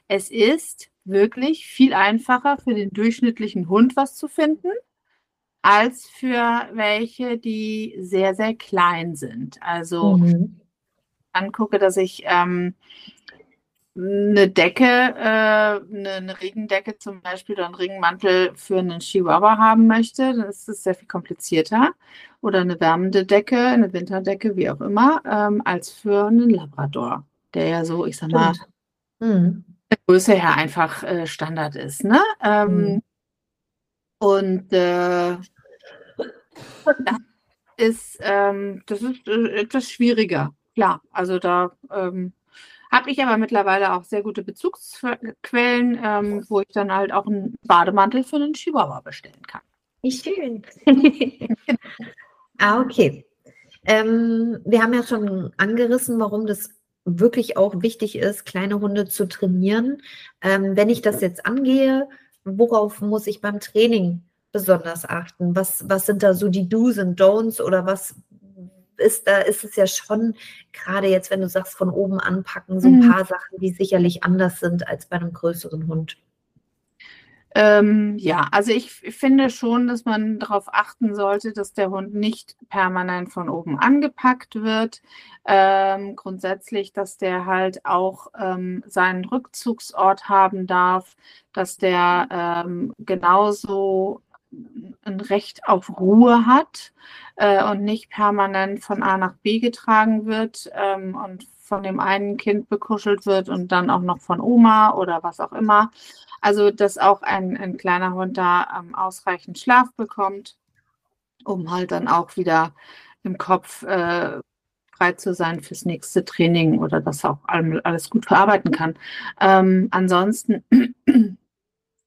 es ist wirklich viel einfacher für den durchschnittlichen Hund was zu finden als für welche, die sehr, sehr klein sind. Also mhm. angucke, dass ich ähm, eine Decke, äh, eine, eine, Regendecke zum Beispiel oder einen Regenmantel für einen Chihuahua haben möchte, dann ist es sehr viel komplizierter. Oder eine wärmende Decke, eine Winterdecke, wie auch immer, ähm, als für einen Labrador, der ja so, ich sag mal, mhm. der Größe her einfach äh, Standard ist. Ne? Ähm, mhm. Und äh, das ist, ähm, das ist äh, etwas schwieriger. Klar, also da ähm, habe ich aber mittlerweile auch sehr gute Bezugsquellen, ähm, wo ich dann halt auch einen Bademantel für einen Chihuahua bestellen kann. Wie schön. (laughs) ah, okay. Ähm, wir haben ja schon angerissen, warum das wirklich auch wichtig ist, kleine Hunde zu trainieren. Ähm, wenn ich das jetzt angehe, worauf muss ich beim Training besonders achten? Was, was sind da so die Do's und Don'ts oder was ist da, ist es ja schon, gerade jetzt, wenn du sagst, von oben anpacken, so ein mhm. paar Sachen, die sicherlich anders sind als bei einem größeren Hund. Ähm, ja, also ich finde schon, dass man darauf achten sollte, dass der Hund nicht permanent von oben angepackt wird. Ähm, grundsätzlich, dass der halt auch ähm, seinen Rückzugsort haben darf, dass der ähm, genauso ein Recht auf Ruhe hat äh, und nicht permanent von A nach B getragen wird ähm, und von dem einen Kind bekuschelt wird und dann auch noch von Oma oder was auch immer. Also, dass auch ein, ein kleiner Hund da ähm, ausreichend Schlaf bekommt um halt dann auch wieder im Kopf äh, frei zu sein fürs nächste Training oder dass er auch alles gut verarbeiten kann. Ähm, ansonsten,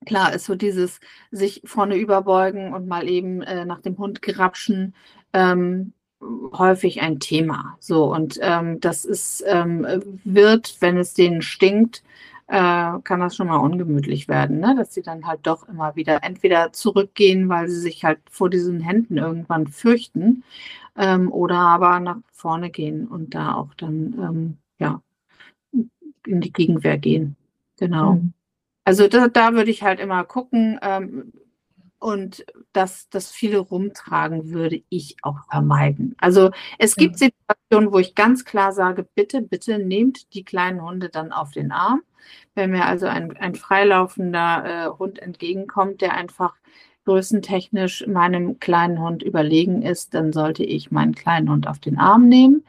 klar, ist so dieses sich vorne überbeugen und mal eben äh, nach dem Hund grapschen. Ähm, häufig ein Thema. So, und ähm, das ist, ähm, wird, wenn es denen stinkt, äh, kann das schon mal ungemütlich werden, ne? dass sie dann halt doch immer wieder entweder zurückgehen, weil sie sich halt vor diesen Händen irgendwann fürchten, ähm, oder aber nach vorne gehen und da auch dann ähm, ja in die Gegenwehr gehen. Genau. Mhm. Also da, da würde ich halt immer gucken, ähm, und das, das viele rumtragen würde ich auch vermeiden. Also es gibt Situationen, wo ich ganz klar sage, bitte, bitte nehmt die kleinen Hunde dann auf den Arm. Wenn mir also ein, ein freilaufender äh, Hund entgegenkommt, der einfach größentechnisch meinem kleinen Hund überlegen ist, dann sollte ich meinen kleinen Hund auf den Arm nehmen.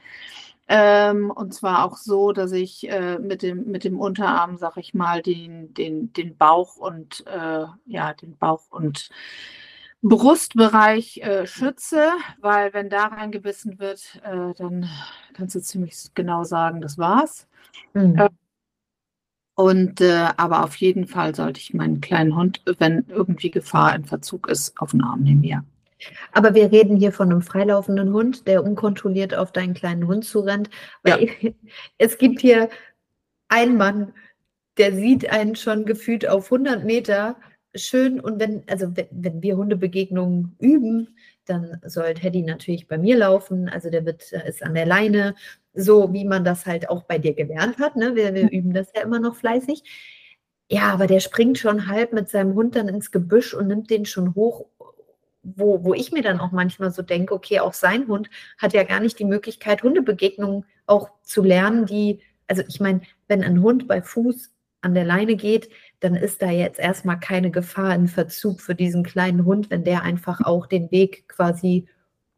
Ähm, und zwar auch so, dass ich äh, mit, dem, mit dem Unterarm, sag ich mal, den, den, den Bauch und äh, ja, den Bauch und Brustbereich äh, schütze, weil wenn da reingebissen wird, äh, dann kannst du ziemlich genau sagen, das war's. Mhm. Und äh, aber auf jeden Fall sollte ich meinen kleinen Hund, wenn irgendwie Gefahr in Verzug ist, auf den Arm nehmen, ja. Aber wir reden hier von einem freilaufenden Hund, der unkontrolliert auf deinen kleinen Hund zurennt. Weil ja. (laughs) es gibt hier einen Mann, der sieht einen schon gefühlt auf 100 Meter schön. Und wenn, also wenn, wenn wir Hundebegegnungen üben, dann soll Teddy natürlich bei mir laufen. Also der wird, ist an der Leine, so wie man das halt auch bei dir gelernt hat. Ne? Wir, wir üben das ja immer noch fleißig. Ja, aber der springt schon halb mit seinem Hund dann ins Gebüsch und nimmt den schon hoch wo, wo ich mir dann auch manchmal so denke, okay, auch sein Hund hat ja gar nicht die Möglichkeit, Hundebegegnungen auch zu lernen, die, also ich meine, wenn ein Hund bei Fuß an der Leine geht, dann ist da jetzt erstmal keine Gefahr in Verzug für diesen kleinen Hund, wenn der einfach auch den Weg quasi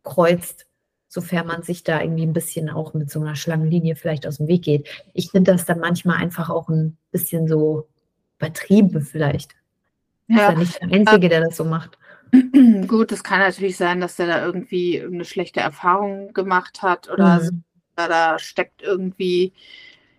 kreuzt, sofern man sich da irgendwie ein bisschen auch mit so einer Schlangenlinie vielleicht aus dem Weg geht. Ich finde das dann manchmal einfach auch ein bisschen so übertrieben vielleicht. Ja. Ist ja nicht der Einzige, der das so macht. (clears throat) Gut, es kann natürlich sein, dass der da irgendwie eine schlechte Erfahrung gemacht hat oder mhm. da, da steckt irgendwie,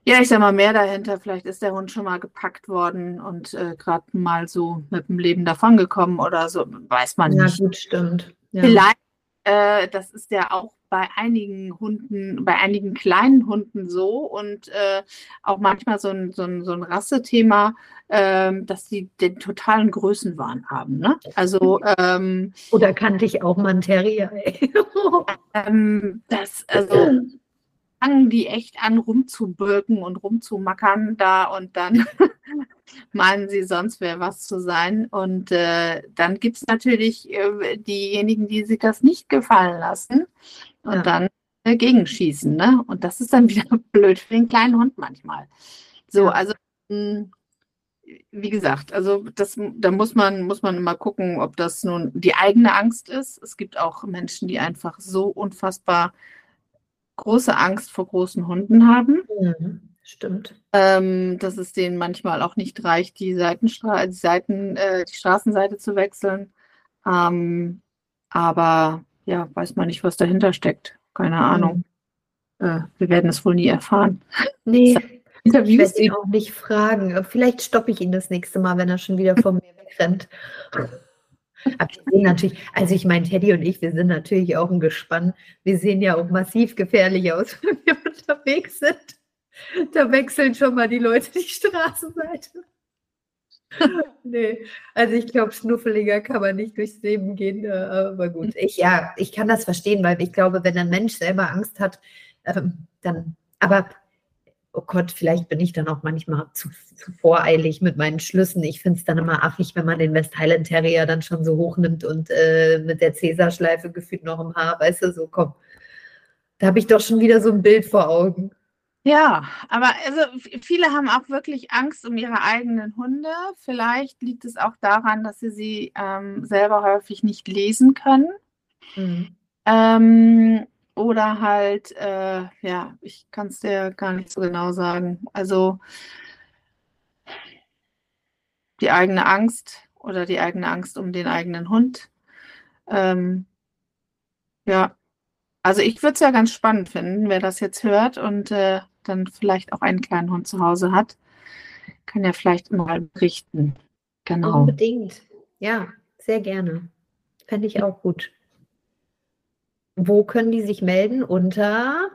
ja, ich sag mal, mehr dahinter. Vielleicht ist der Hund schon mal gepackt worden und äh, gerade mal so mit dem Leben davongekommen oder so, weiß man ja, nicht. Ja, gut, stimmt. Ja. Vielleicht, äh, das ist ja auch bei einigen Hunden, bei einigen kleinen Hunden so und äh, auch manchmal so ein, so ein, so ein Rassethema, ähm, dass sie den totalen Größenwahn haben. Ne? Also ähm, oder kannte ich auch mal einen Terrier. (laughs) ähm, das also fangen die echt an rumzubirken und rumzumackern da und dann (laughs) meinen sie, sonst wäre was zu sein. Und äh, dann gibt es natürlich äh, diejenigen, die sich das nicht gefallen lassen und ja. dann dagegen schießen. Ne? Und das ist dann (laughs) wieder blöd für den kleinen Hund manchmal. So, ja. also hm, wie gesagt, also das, da muss man, muss man immer gucken, ob das nun die eigene Angst ist. Es gibt auch Menschen, die einfach so unfassbar große Angst vor großen Hunden haben. Mhm, stimmt. Ähm, dass es denen manchmal auch nicht reicht, die Seitenstra die Seiten, äh, die Straßenseite zu wechseln. Ähm, aber ja, weiß man nicht, was dahinter steckt. Keine mhm. Ahnung. Äh, wir werden es wohl nie erfahren. (laughs) Nee. Interviews. Ich werde ihn auch nicht fragen. Vielleicht stoppe ich ihn das nächste Mal, wenn er schon wieder von mir wegrennt. (laughs) Aber wir sehen natürlich, also ich meine, Teddy und ich, wir sind natürlich auch ein Gespann. Wir sehen ja auch massiv gefährlich aus, (laughs) wenn wir unterwegs sind. Da wechseln schon mal die Leute die Straßenseite. (laughs) nee, also ich glaube, schnuffeliger kann man nicht durchs Leben gehen, äh, aber gut. Ich, ja, ich kann das verstehen, weil ich glaube, wenn ein Mensch selber Angst hat, ähm, dann, aber oh Gott, vielleicht bin ich dann auch manchmal zu, zu voreilig mit meinen Schlüssen. Ich finde es dann immer affig, wenn man den West Highland Terrier dann schon so hochnimmt und äh, mit der Cäsarschleife gefühlt noch im Haar, weißt du, so komm. Da habe ich doch schon wieder so ein Bild vor Augen. Ja, aber also viele haben auch wirklich Angst um ihre eigenen Hunde. Vielleicht liegt es auch daran, dass sie sie ähm, selber häufig nicht lesen können. Mhm. Ähm, oder halt, äh, ja, ich kann es dir gar nicht so genau sagen. Also die eigene Angst oder die eigene Angst um den eigenen Hund. Ähm, Ja. Also ich würde es ja ganz spannend finden, wer das jetzt hört und äh, dann vielleicht auch einen kleinen Hund zu Hause hat. Kann ja vielleicht mal berichten. Genau. Unbedingt. Ja, sehr gerne. Fände ich auch gut. Wo können die sich melden? Unter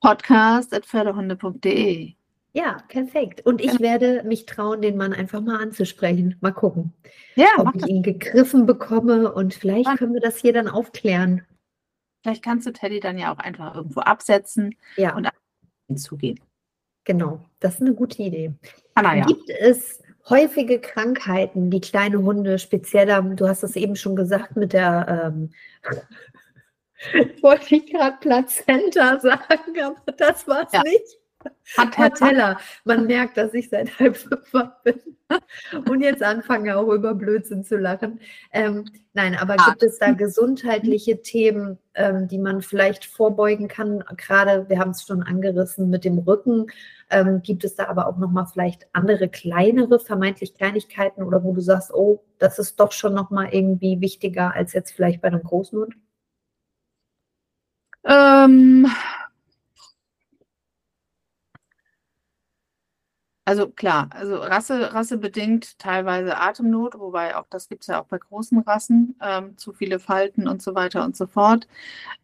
podcast.pferdehunde.de. Ja, perfekt. Und ich werde mich trauen, den Mann einfach mal anzusprechen. Mal gucken, Ja, ob ich das. ihn gegriffen bekomme und vielleicht Spannend. können wir das hier dann aufklären. Vielleicht kannst du Teddy dann ja auch einfach irgendwo absetzen Ja, Und- hinzugehen. genau. Das ist eine gute Idee. Er ja. Gibt es häufige Krankheiten, die kleine Hunde speziell haben? Du hast es eben schon gesagt mit der, ähm, (laughs) wollte ich gerade Plazenta sagen, aber das war es Ja. nicht. Hat er Patella. Man merkt, dass ich seit halb fünf bin und jetzt anfange auch über Blödsinn zu lachen. Ähm, nein, aber Ah. gibt es da gesundheitliche Themen, ähm, die man vielleicht vorbeugen kann? Gerade, wir haben es schon angerissen mit dem Rücken. Ähm, gibt es da aber auch nochmal vielleicht andere kleinere, vermeintlich Kleinigkeiten oder wo du sagst, oh, das ist doch schon nochmal irgendwie wichtiger als jetzt vielleicht bei einem großen Hund? Ähm, also klar, also Rasse, rassebedingt teilweise Atemnot, wobei auch das gibt es ja auch bei großen Rassen, ähm, zu viele Falten und so weiter und so fort.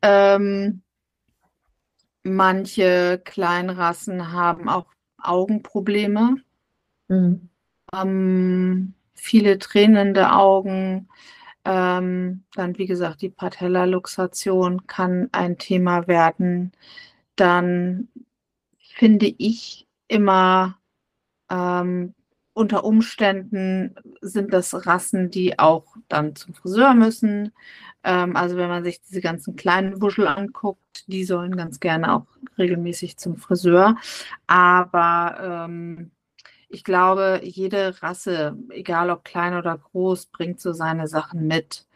Ähm, manche Kleinrassen haben auch Augenprobleme, Mhm. ähm, viele tränende Augen. Ähm, dann, wie gesagt, die Patellaluxation kann ein Thema werden. Dann finde ich immer, ähm, unter Umständen sind das Rassen, die auch dann zum Friseur müssen. Ähm, also wenn man sich diese ganzen kleinen Wuschel anguckt, die sollen ganz gerne auch regelmäßig zum Friseur. Aber ähm, ich glaube, jede Rasse, egal ob klein oder groß, bringt so seine Sachen mit.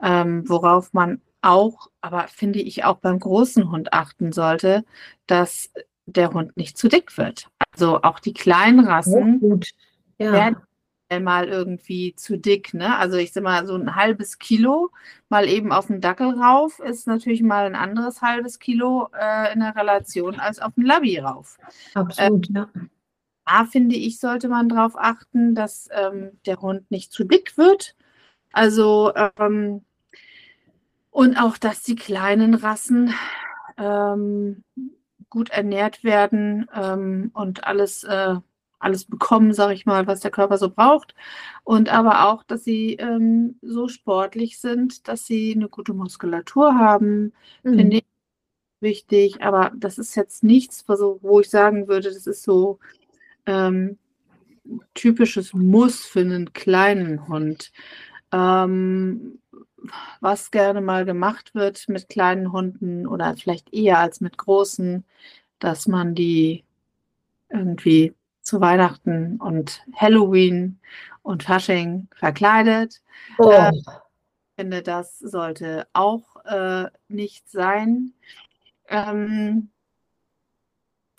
Ähm, worauf man auch, aber finde ich auch beim großen Hund achten sollte, dass der Hund nicht zu dick wird. Also auch die kleinen Rassen gut. Ja. werden mal irgendwie zu dick, ne? Also ich sag mal, so ein halbes Kilo mal eben auf den Dackel rauf, ist natürlich mal ein anderes halbes Kilo äh, in der Relation als auf den Labi rauf. Absolut, ja. Da finde ich, sollte man darauf achten, dass ähm, der Hund nicht zu dick wird. Also ähm, und auch, dass die kleinen Rassen ähm, gut ernährt werden ähm, und alles, äh, alles bekommen, sage ich mal, was der Körper so braucht. Und aber auch, dass sie ähm, so sportlich sind, dass sie eine gute Muskulatur haben, Mhm. finde ich wichtig. Aber das ist jetzt nichts, wo ich sagen würde, das ist so ähm, typisches Muss für einen kleinen Hund. Ähm, was gerne mal gemacht wird mit kleinen Hunden oder vielleicht eher als mit großen, dass man die irgendwie zu Weihnachten und Halloween und Fasching verkleidet. Oh, äh, Ich finde, das sollte auch äh, nicht sein. Ähm,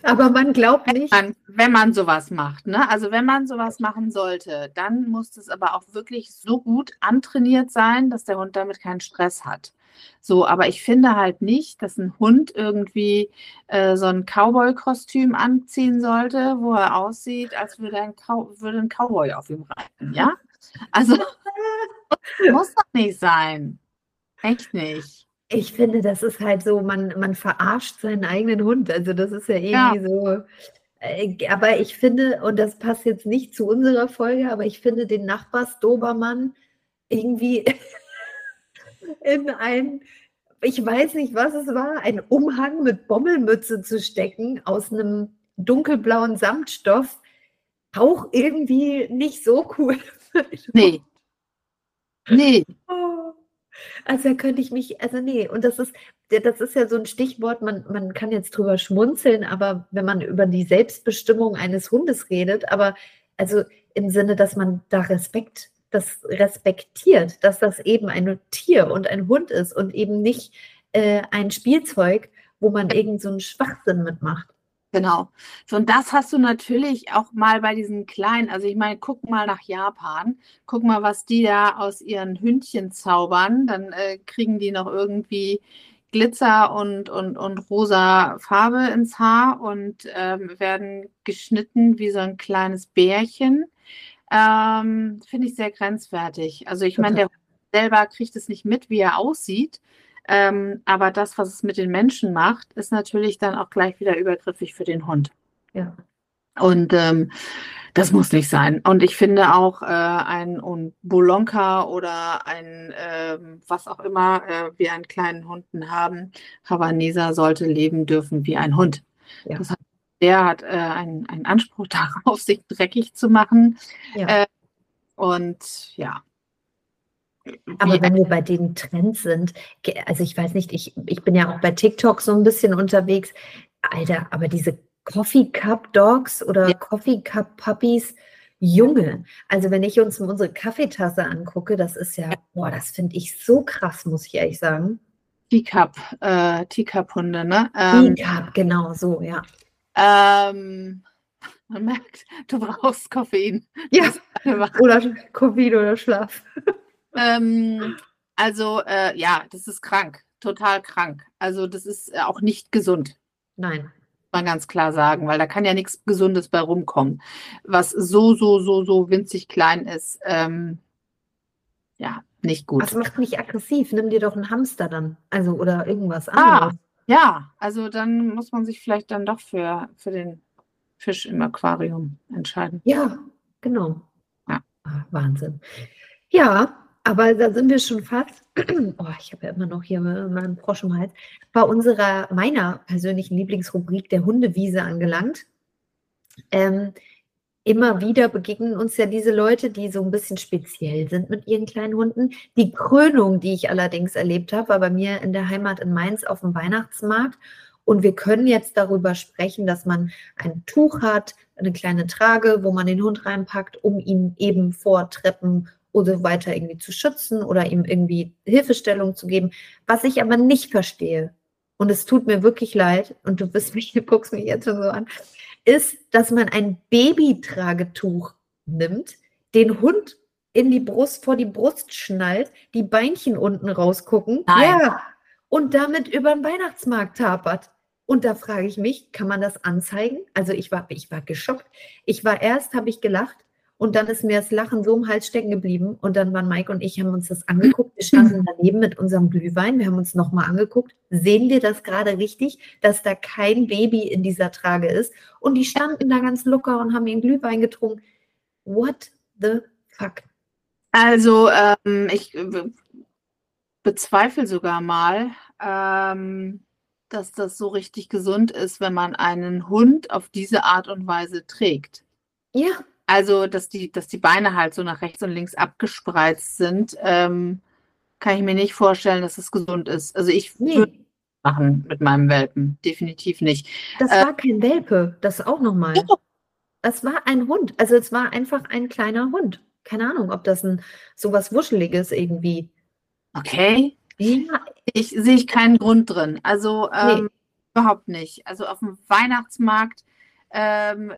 aber man glaubt nicht. man, wenn man sowas macht, ne? Also wenn man sowas machen sollte, dann muss es aber auch wirklich so gut antrainiert sein, dass der Hund damit keinen Stress hat. So, aber ich finde halt nicht, dass ein Hund irgendwie äh, so ein Cowboy-Kostüm anziehen sollte, wo er aussieht, als würde ein, Cow würde ein Cowboy auf ihm reiten, ja? Also (laughs) muss doch nicht sein. Echt nicht. Ich finde, das ist halt so, man, man verarscht seinen eigenen Hund. Also das ist ja irgendwie so. äh, Aber ich finde, und das passt jetzt nicht zu unserer Folge, aber ich finde den Nachbars-Dobermann irgendwie (laughs) in ein, ich weiß nicht, was es war, ein Umhang mit Bommelmütze zu stecken aus einem dunkelblauen Samtstoff, auch irgendwie nicht so cool. (laughs) Nee. Nee. Oh. Also da könnte ich mich, also nee, und das ist, das ist ja so ein Stichwort, man, man kann jetzt drüber schmunzeln, aber wenn man über die Selbstbestimmung eines Hundes redet, aber also im Sinne, dass man da Respekt, das respektiert, dass das eben ein Tier und ein Hund ist und eben nicht äh, ein Spielzeug, wo man irgend so einen Schwachsinn mitmacht. Genau. So, und das hast du natürlich auch mal bei diesen kleinen, also ich meine, guck mal nach Japan, guck mal, was die da aus ihren Hündchen zaubern, dann äh, kriegen die noch irgendwie Glitzer und, und, und rosa Farbe ins Haar und ähm, werden geschnitten wie so ein kleines Bärchen. Ähm, Finde ich sehr grenzwertig. Also ich meine, der Hund selber kriegt es nicht mit, wie er aussieht. Ähm, aber das, was es mit den Menschen macht, ist natürlich dann auch gleich wieder übergriffig für den Hund. Ja. Und ähm, das muss nicht sein. Und ich finde auch äh, ein Bolonka oder ein äh, was auch immer äh, wir einen kleinen Hunden haben, Havaneser sollte leben dürfen wie ein Hund. Ja. Das heißt, der hat äh, einen, einen Anspruch (laughs) darauf, sich dreckig zu machen. Ja. Äh, und ja, aber wenn wir bei den Trends sind, also ich weiß nicht, ich, ich bin ja auch bei TikTok so ein bisschen unterwegs. Alter, aber diese Coffee Cup Dogs oder ja. Coffee Cup Puppies, Junge, also wenn ich uns unsere Kaffeetasse angucke, das ist ja, boah, das finde ich so krass, muss ich ehrlich sagen. Teacup, äh, Teacup-Hunde, ne? Ähm, Teacup, genau, so, ja. Ähm, man merkt, du brauchst Koffein. Ja, oder Koffein oder Schlaf. Ähm, also äh, ja, das ist krank, total krank. Also das ist äh, auch nicht gesund. Nein. Man ganz klar sagen, weil da kann ja nichts Gesundes bei rumkommen. Was so, so, so, so winzig klein ist, ähm, ja, nicht gut. Das macht mich aggressiv. Nimm dir doch einen Hamster dann. Also oder irgendwas ah, anderes. Ah, ja, also dann muss man sich vielleicht dann doch für, für den Fisch im Aquarium entscheiden. Ja, genau. Ja. Ah, Wahnsinn. Ja, aber da sind wir schon fast. (clears throat) Oh, ich habe ja immer noch hier meinen Frosch im Hals. Bei unserer, meiner persönlichen Lieblingsrubrik der Hundewiese angelangt. Ähm, immer wieder begegnen uns ja diese Leute, die so ein bisschen speziell sind mit ihren kleinen Hunden. Die Krönung, die ich allerdings erlebt habe, war bei mir in der Heimat in Mainz auf dem Weihnachtsmarkt. Und wir können jetzt darüber sprechen, dass man ein Tuch hat, eine kleine Trage, wo man den Hund reinpackt, um ihn eben vor Treppen oder weiter irgendwie zu schützen oder ihm irgendwie Hilfestellung zu geben. Was ich aber nicht verstehe, und es tut mir wirklich leid, und du bist mich, (laughs) du guckst mich jetzt schon so an, ist, dass man ein Babytragetuch nimmt, den Hund in die Brust, vor die Brust schnallt, die Beinchen unten rausgucken. Nein. Ja. Und damit über den Weihnachtsmarkt tapert. Und da frage ich mich, kann man das anzeigen? Also ich war, ich war geschockt. Ich war erst, habe ich gelacht, und dann ist mir das Lachen so im Hals stecken geblieben. Und dann waren Mike und ich, haben uns das angeguckt. Wir standen (laughs) daneben mit unserem Glühwein. Wir haben uns nochmal angeguckt. Sehen wir das gerade richtig, dass da kein Baby in dieser Trage ist? Und die standen da ganz locker und haben ihren Glühwein getrunken. What the fuck? Also, ähm, ich bezweifle sogar mal, ähm, dass das so richtig gesund ist, wenn man einen Hund auf diese Art und Weise trägt. Ja, also, dass die, dass die Beine halt so nach rechts und links abgespreizt sind, ähm, kann ich mir nicht vorstellen, dass es gesund ist. Also ich nee. würde machen mit meinem Welpen, definitiv nicht. Das äh, war kein Welpe, das auch nochmal. Ja. Das war ein Hund. Also es war einfach ein kleiner Hund. Keine Ahnung, ob das ein sowas Wuscheliges irgendwie. Okay. Ja. Ich sehe ich keinen Grund drin. Also ähm, nee. überhaupt nicht. Also auf dem Weihnachtsmarkt ähm,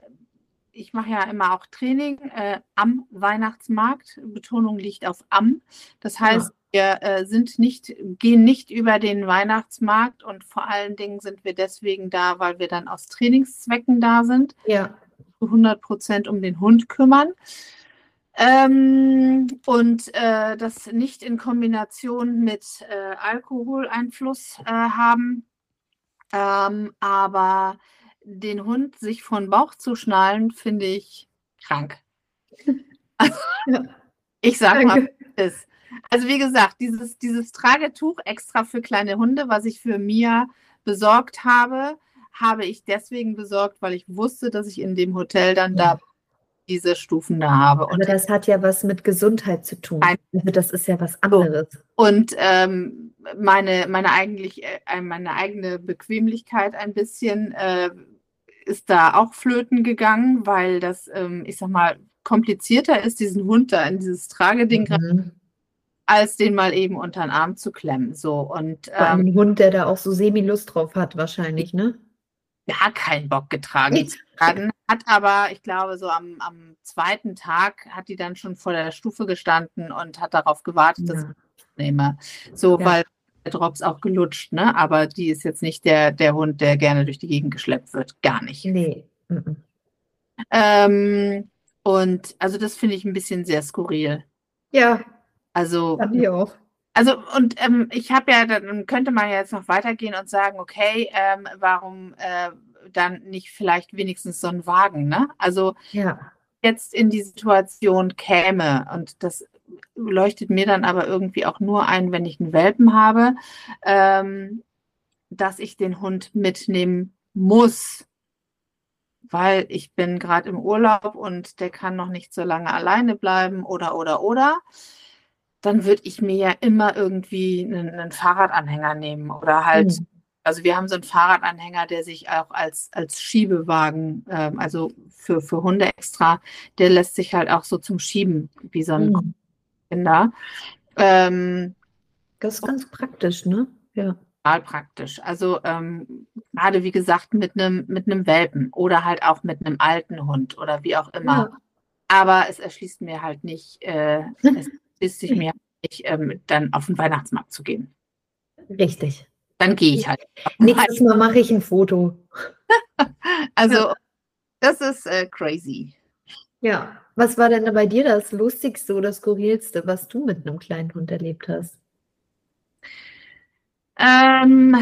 ich mache ja immer auch Training äh, am Weihnachtsmarkt. Betonung liegt auf am. Das heißt, ja. wir äh, sind nicht, gehen nicht über den Weihnachtsmarkt und vor allen Dingen sind wir deswegen da, weil wir dann aus Trainingszwecken da sind. Ja. 100 Prozent um den Hund kümmern. Ähm, und äh, das nicht in Kombination mit äh, Alkoholeinfluss äh, haben. Ähm, aber den Hund sich von Bauch zu schnallen, finde ich krank. ich sage mal, ist. Also wie gesagt, dieses, dieses Tragetuch extra für kleine Hunde, was ich für Mia besorgt habe, habe ich deswegen besorgt, weil ich wusste, dass ich in dem Hotel dann ja. da diese Stufen da habe. Und Aber das hat ja was mit Gesundheit zu tun. Also das ist ja was anderes. Und ähm, meine, meine, eigentlich, äh, meine eigene Bequemlichkeit ein bisschen äh, ist da auch flöten gegangen, weil das, ähm, ich sag mal, komplizierter ist, diesen Hund da in dieses Trageding mhm. als den mal eben unter den Arm zu klemmen. So und ähm, ein Hund, der da auch so semi-Lust drauf hat, wahrscheinlich, ne? gar keinen Bock getragen zu werden. (laughs) Hat aber, ich glaube, so am, am zweiten Tag hat die dann schon vor der Stufe gestanden und hat darauf gewartet, ja. dass ich nehme. So, ja. weil Drops auch gelutscht, ne? Aber die ist jetzt nicht der, der Hund, der gerne durch die Gegend geschleppt wird. Gar nicht. Nee. Mhm. Ähm, und also das finde ich ein bisschen sehr skurril. Ja. Also. Hab ich auch. Also, und ähm, ich habe ja, dann könnte man ja jetzt noch weitergehen und sagen, okay, ähm, warum äh, dann nicht vielleicht wenigstens so ein Wagen, ne? Also ja. jetzt in die Situation käme und das leuchtet mir dann aber irgendwie auch nur ein, wenn ich einen Welpen habe, ähm, dass ich den Hund mitnehmen muss, weil ich bin gerade im Urlaub und der kann noch nicht so lange alleine bleiben oder oder oder dann würde ich mir ja immer irgendwie einen, einen Fahrradanhänger nehmen oder halt, mhm. also wir haben so einen Fahrradanhänger, der sich auch als, als Schiebewagen, ähm, also für, für Hunde extra, der lässt sich halt auch so zum Schieben, wie so ein mhm. Kinder. Ähm, das ist ganz praktisch, ne? Ja. Total praktisch. Also ähm, gerade wie gesagt mit einem mit einem Welpen oder halt auch mit einem alten Hund oder wie auch immer. Ja. Aber es erschließt mir halt nicht, äh, (laughs) es ist sich mir nicht, ähm, dann auf den Weihnachtsmarkt zu gehen. Richtig. Dann gehe ich halt. Nächstes Mal mache ich ein Foto. (laughs) also, das ist äh, crazy. Ja. Was war denn bei dir das Lustigste oder Skurrilste, was du mit einem kleinen Hund erlebt hast? Ähm,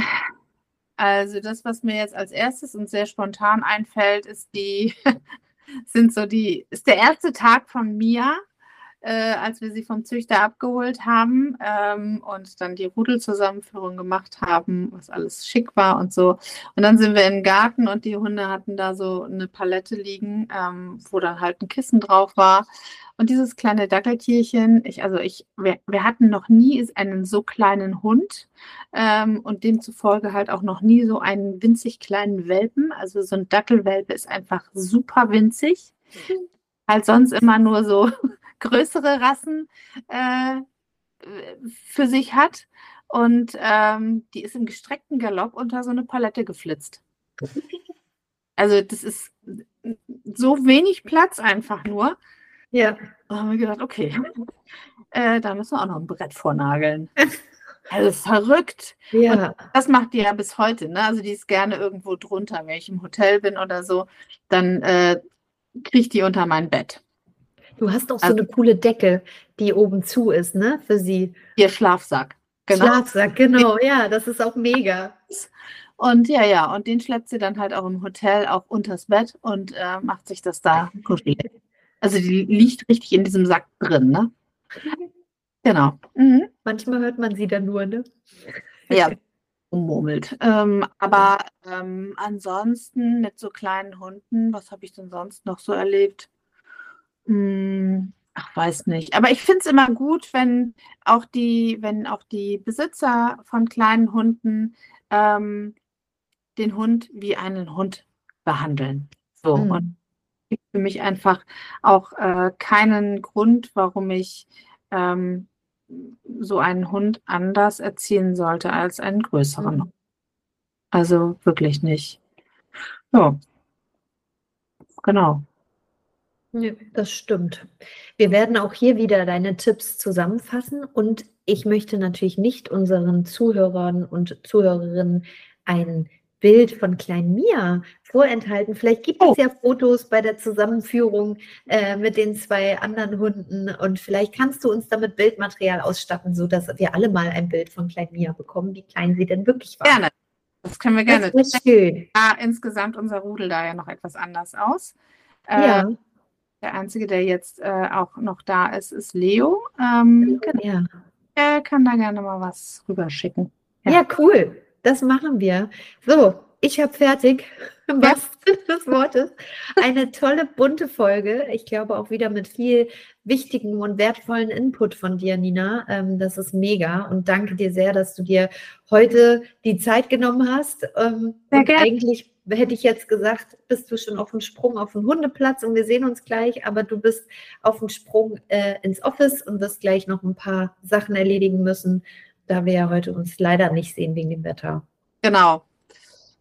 also das, was mir jetzt als erstes und sehr spontan einfällt, ist die, (laughs) sind so die, ist der erste Tag von Mia äh, als wir sie vom Züchter abgeholt haben ähm, und dann die Rudelzusammenführung gemacht haben, was alles schick war und so. Und dann sind wir in den Garten und die Hunde hatten da so eine Palette liegen, ähm, wo dann halt ein Kissen drauf war. Und dieses kleine Dackeltierchen, ich, also ich, wir, wir hatten noch nie einen so kleinen Hund ähm, und demzufolge halt auch noch nie so einen winzig kleinen Welpen. Also so ein Dackelwelpe ist einfach super winzig. Mhm. Halt sonst immer nur so größere Rassen äh, für sich hat. Und ähm, die ist im gestreckten Galopp unter so eine Palette geflitzt. Also das ist so wenig Platz einfach nur. Ja. Da haben wir gedacht, okay, (laughs) äh, da müssen wir auch noch ein Brett vornageln. (laughs) Also verrückt. Ja. Und das macht die ja bis heute. Ne? Also die ist gerne irgendwo drunter. Wenn ich im Hotel bin oder so, dann äh, kriegt die unter mein Bett. Du hast auch so also, eine coole Decke, die oben zu ist, ne, für sie. Ihr Schlafsack. Genau. Schlafsack, genau, ja, das ist auch mega. Und ja, ja, und den schleppt sie dann halt auch im Hotel auch unters Bett und äh, macht sich das da kuschelig. Also die liegt richtig in diesem Sack drin, ne? Genau. Mhm. Manchmal hört man sie dann nur, ne? Ja, (laughs) ummurmelt. Ähm, aber ähm, ansonsten mit so kleinen Hunden, was habe ich denn sonst noch so erlebt? Hm, ach, weiß nicht. Aber ich finde es immer gut, wenn auch die, wenn auch die Besitzer von kleinen Hunden ähm, den Hund wie einen Hund behandeln. So. Mhm. Und gibt für mich einfach auch äh, keinen Grund, warum ich ähm, so einen Hund anders erziehen sollte als einen größeren. Mhm. Also wirklich nicht. Ja. Genau. Ja, das stimmt. Wir werden auch hier wieder deine Tipps zusammenfassen und ich möchte natürlich nicht unseren Zuhörern und Zuhörerinnen ein Bild von Klein Mia vorenthalten. Vielleicht gibt es oh. ja Fotos bei der Zusammenführung äh, mit den zwei anderen Hunden und vielleicht kannst du uns damit Bildmaterial ausstatten, sodass wir alle mal ein Bild von Klein Mia bekommen, wie klein sie denn wirklich war. Gerne. Das können wir gerne. Das ist schön. Ja, insgesamt unser Rudel da ja noch etwas anders aus. Äh, ja. Der einzige, der jetzt äh, auch noch da ist, ist Leo. Ähm, ja. Er kann da gerne mal was rüberschicken. Ja. ja, cool. Das machen wir. So, ich habe fertig. (laughs) Was des Wortes. Eine tolle, bunte Folge. Ich glaube auch wieder mit viel wichtigen und wertvollen Input von dir, Nina. Ähm, das ist mega. Und danke dir sehr, dass du dir heute die Zeit genommen hast. Ähm, sehr gerne. Eigentlich hätte ich jetzt gesagt, bist du schon auf dem Sprung auf den Hundeplatz und wir sehen uns gleich, aber du bist auf dem Sprung äh, ins Office und wirst gleich noch ein paar Sachen erledigen müssen, da wir ja heute uns leider nicht sehen wegen dem Wetter. Genau.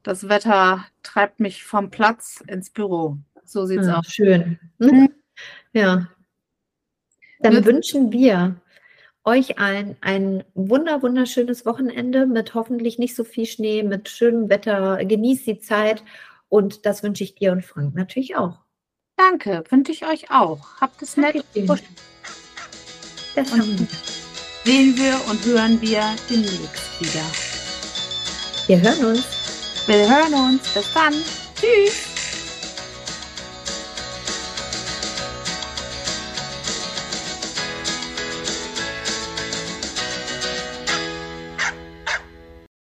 Das Wetter treibt mich vom Platz ins Büro. So sieht's Ah, aus. schön. Mhm. Ja. Dann Nütz- wünschen wir euch allen ein wunder, wunderschönes Wochenende mit hoffentlich nicht so viel Schnee, mit schönem Wetter. Genießt die Zeit und das wünsche ich dir und Frank natürlich auch. Danke, wünsche ich euch auch. Habt es nett. Das Und-. Sehen wir und hören wir demnächst wieder. Wir hören uns. Wir hören uns. Bis dann. Tschüss.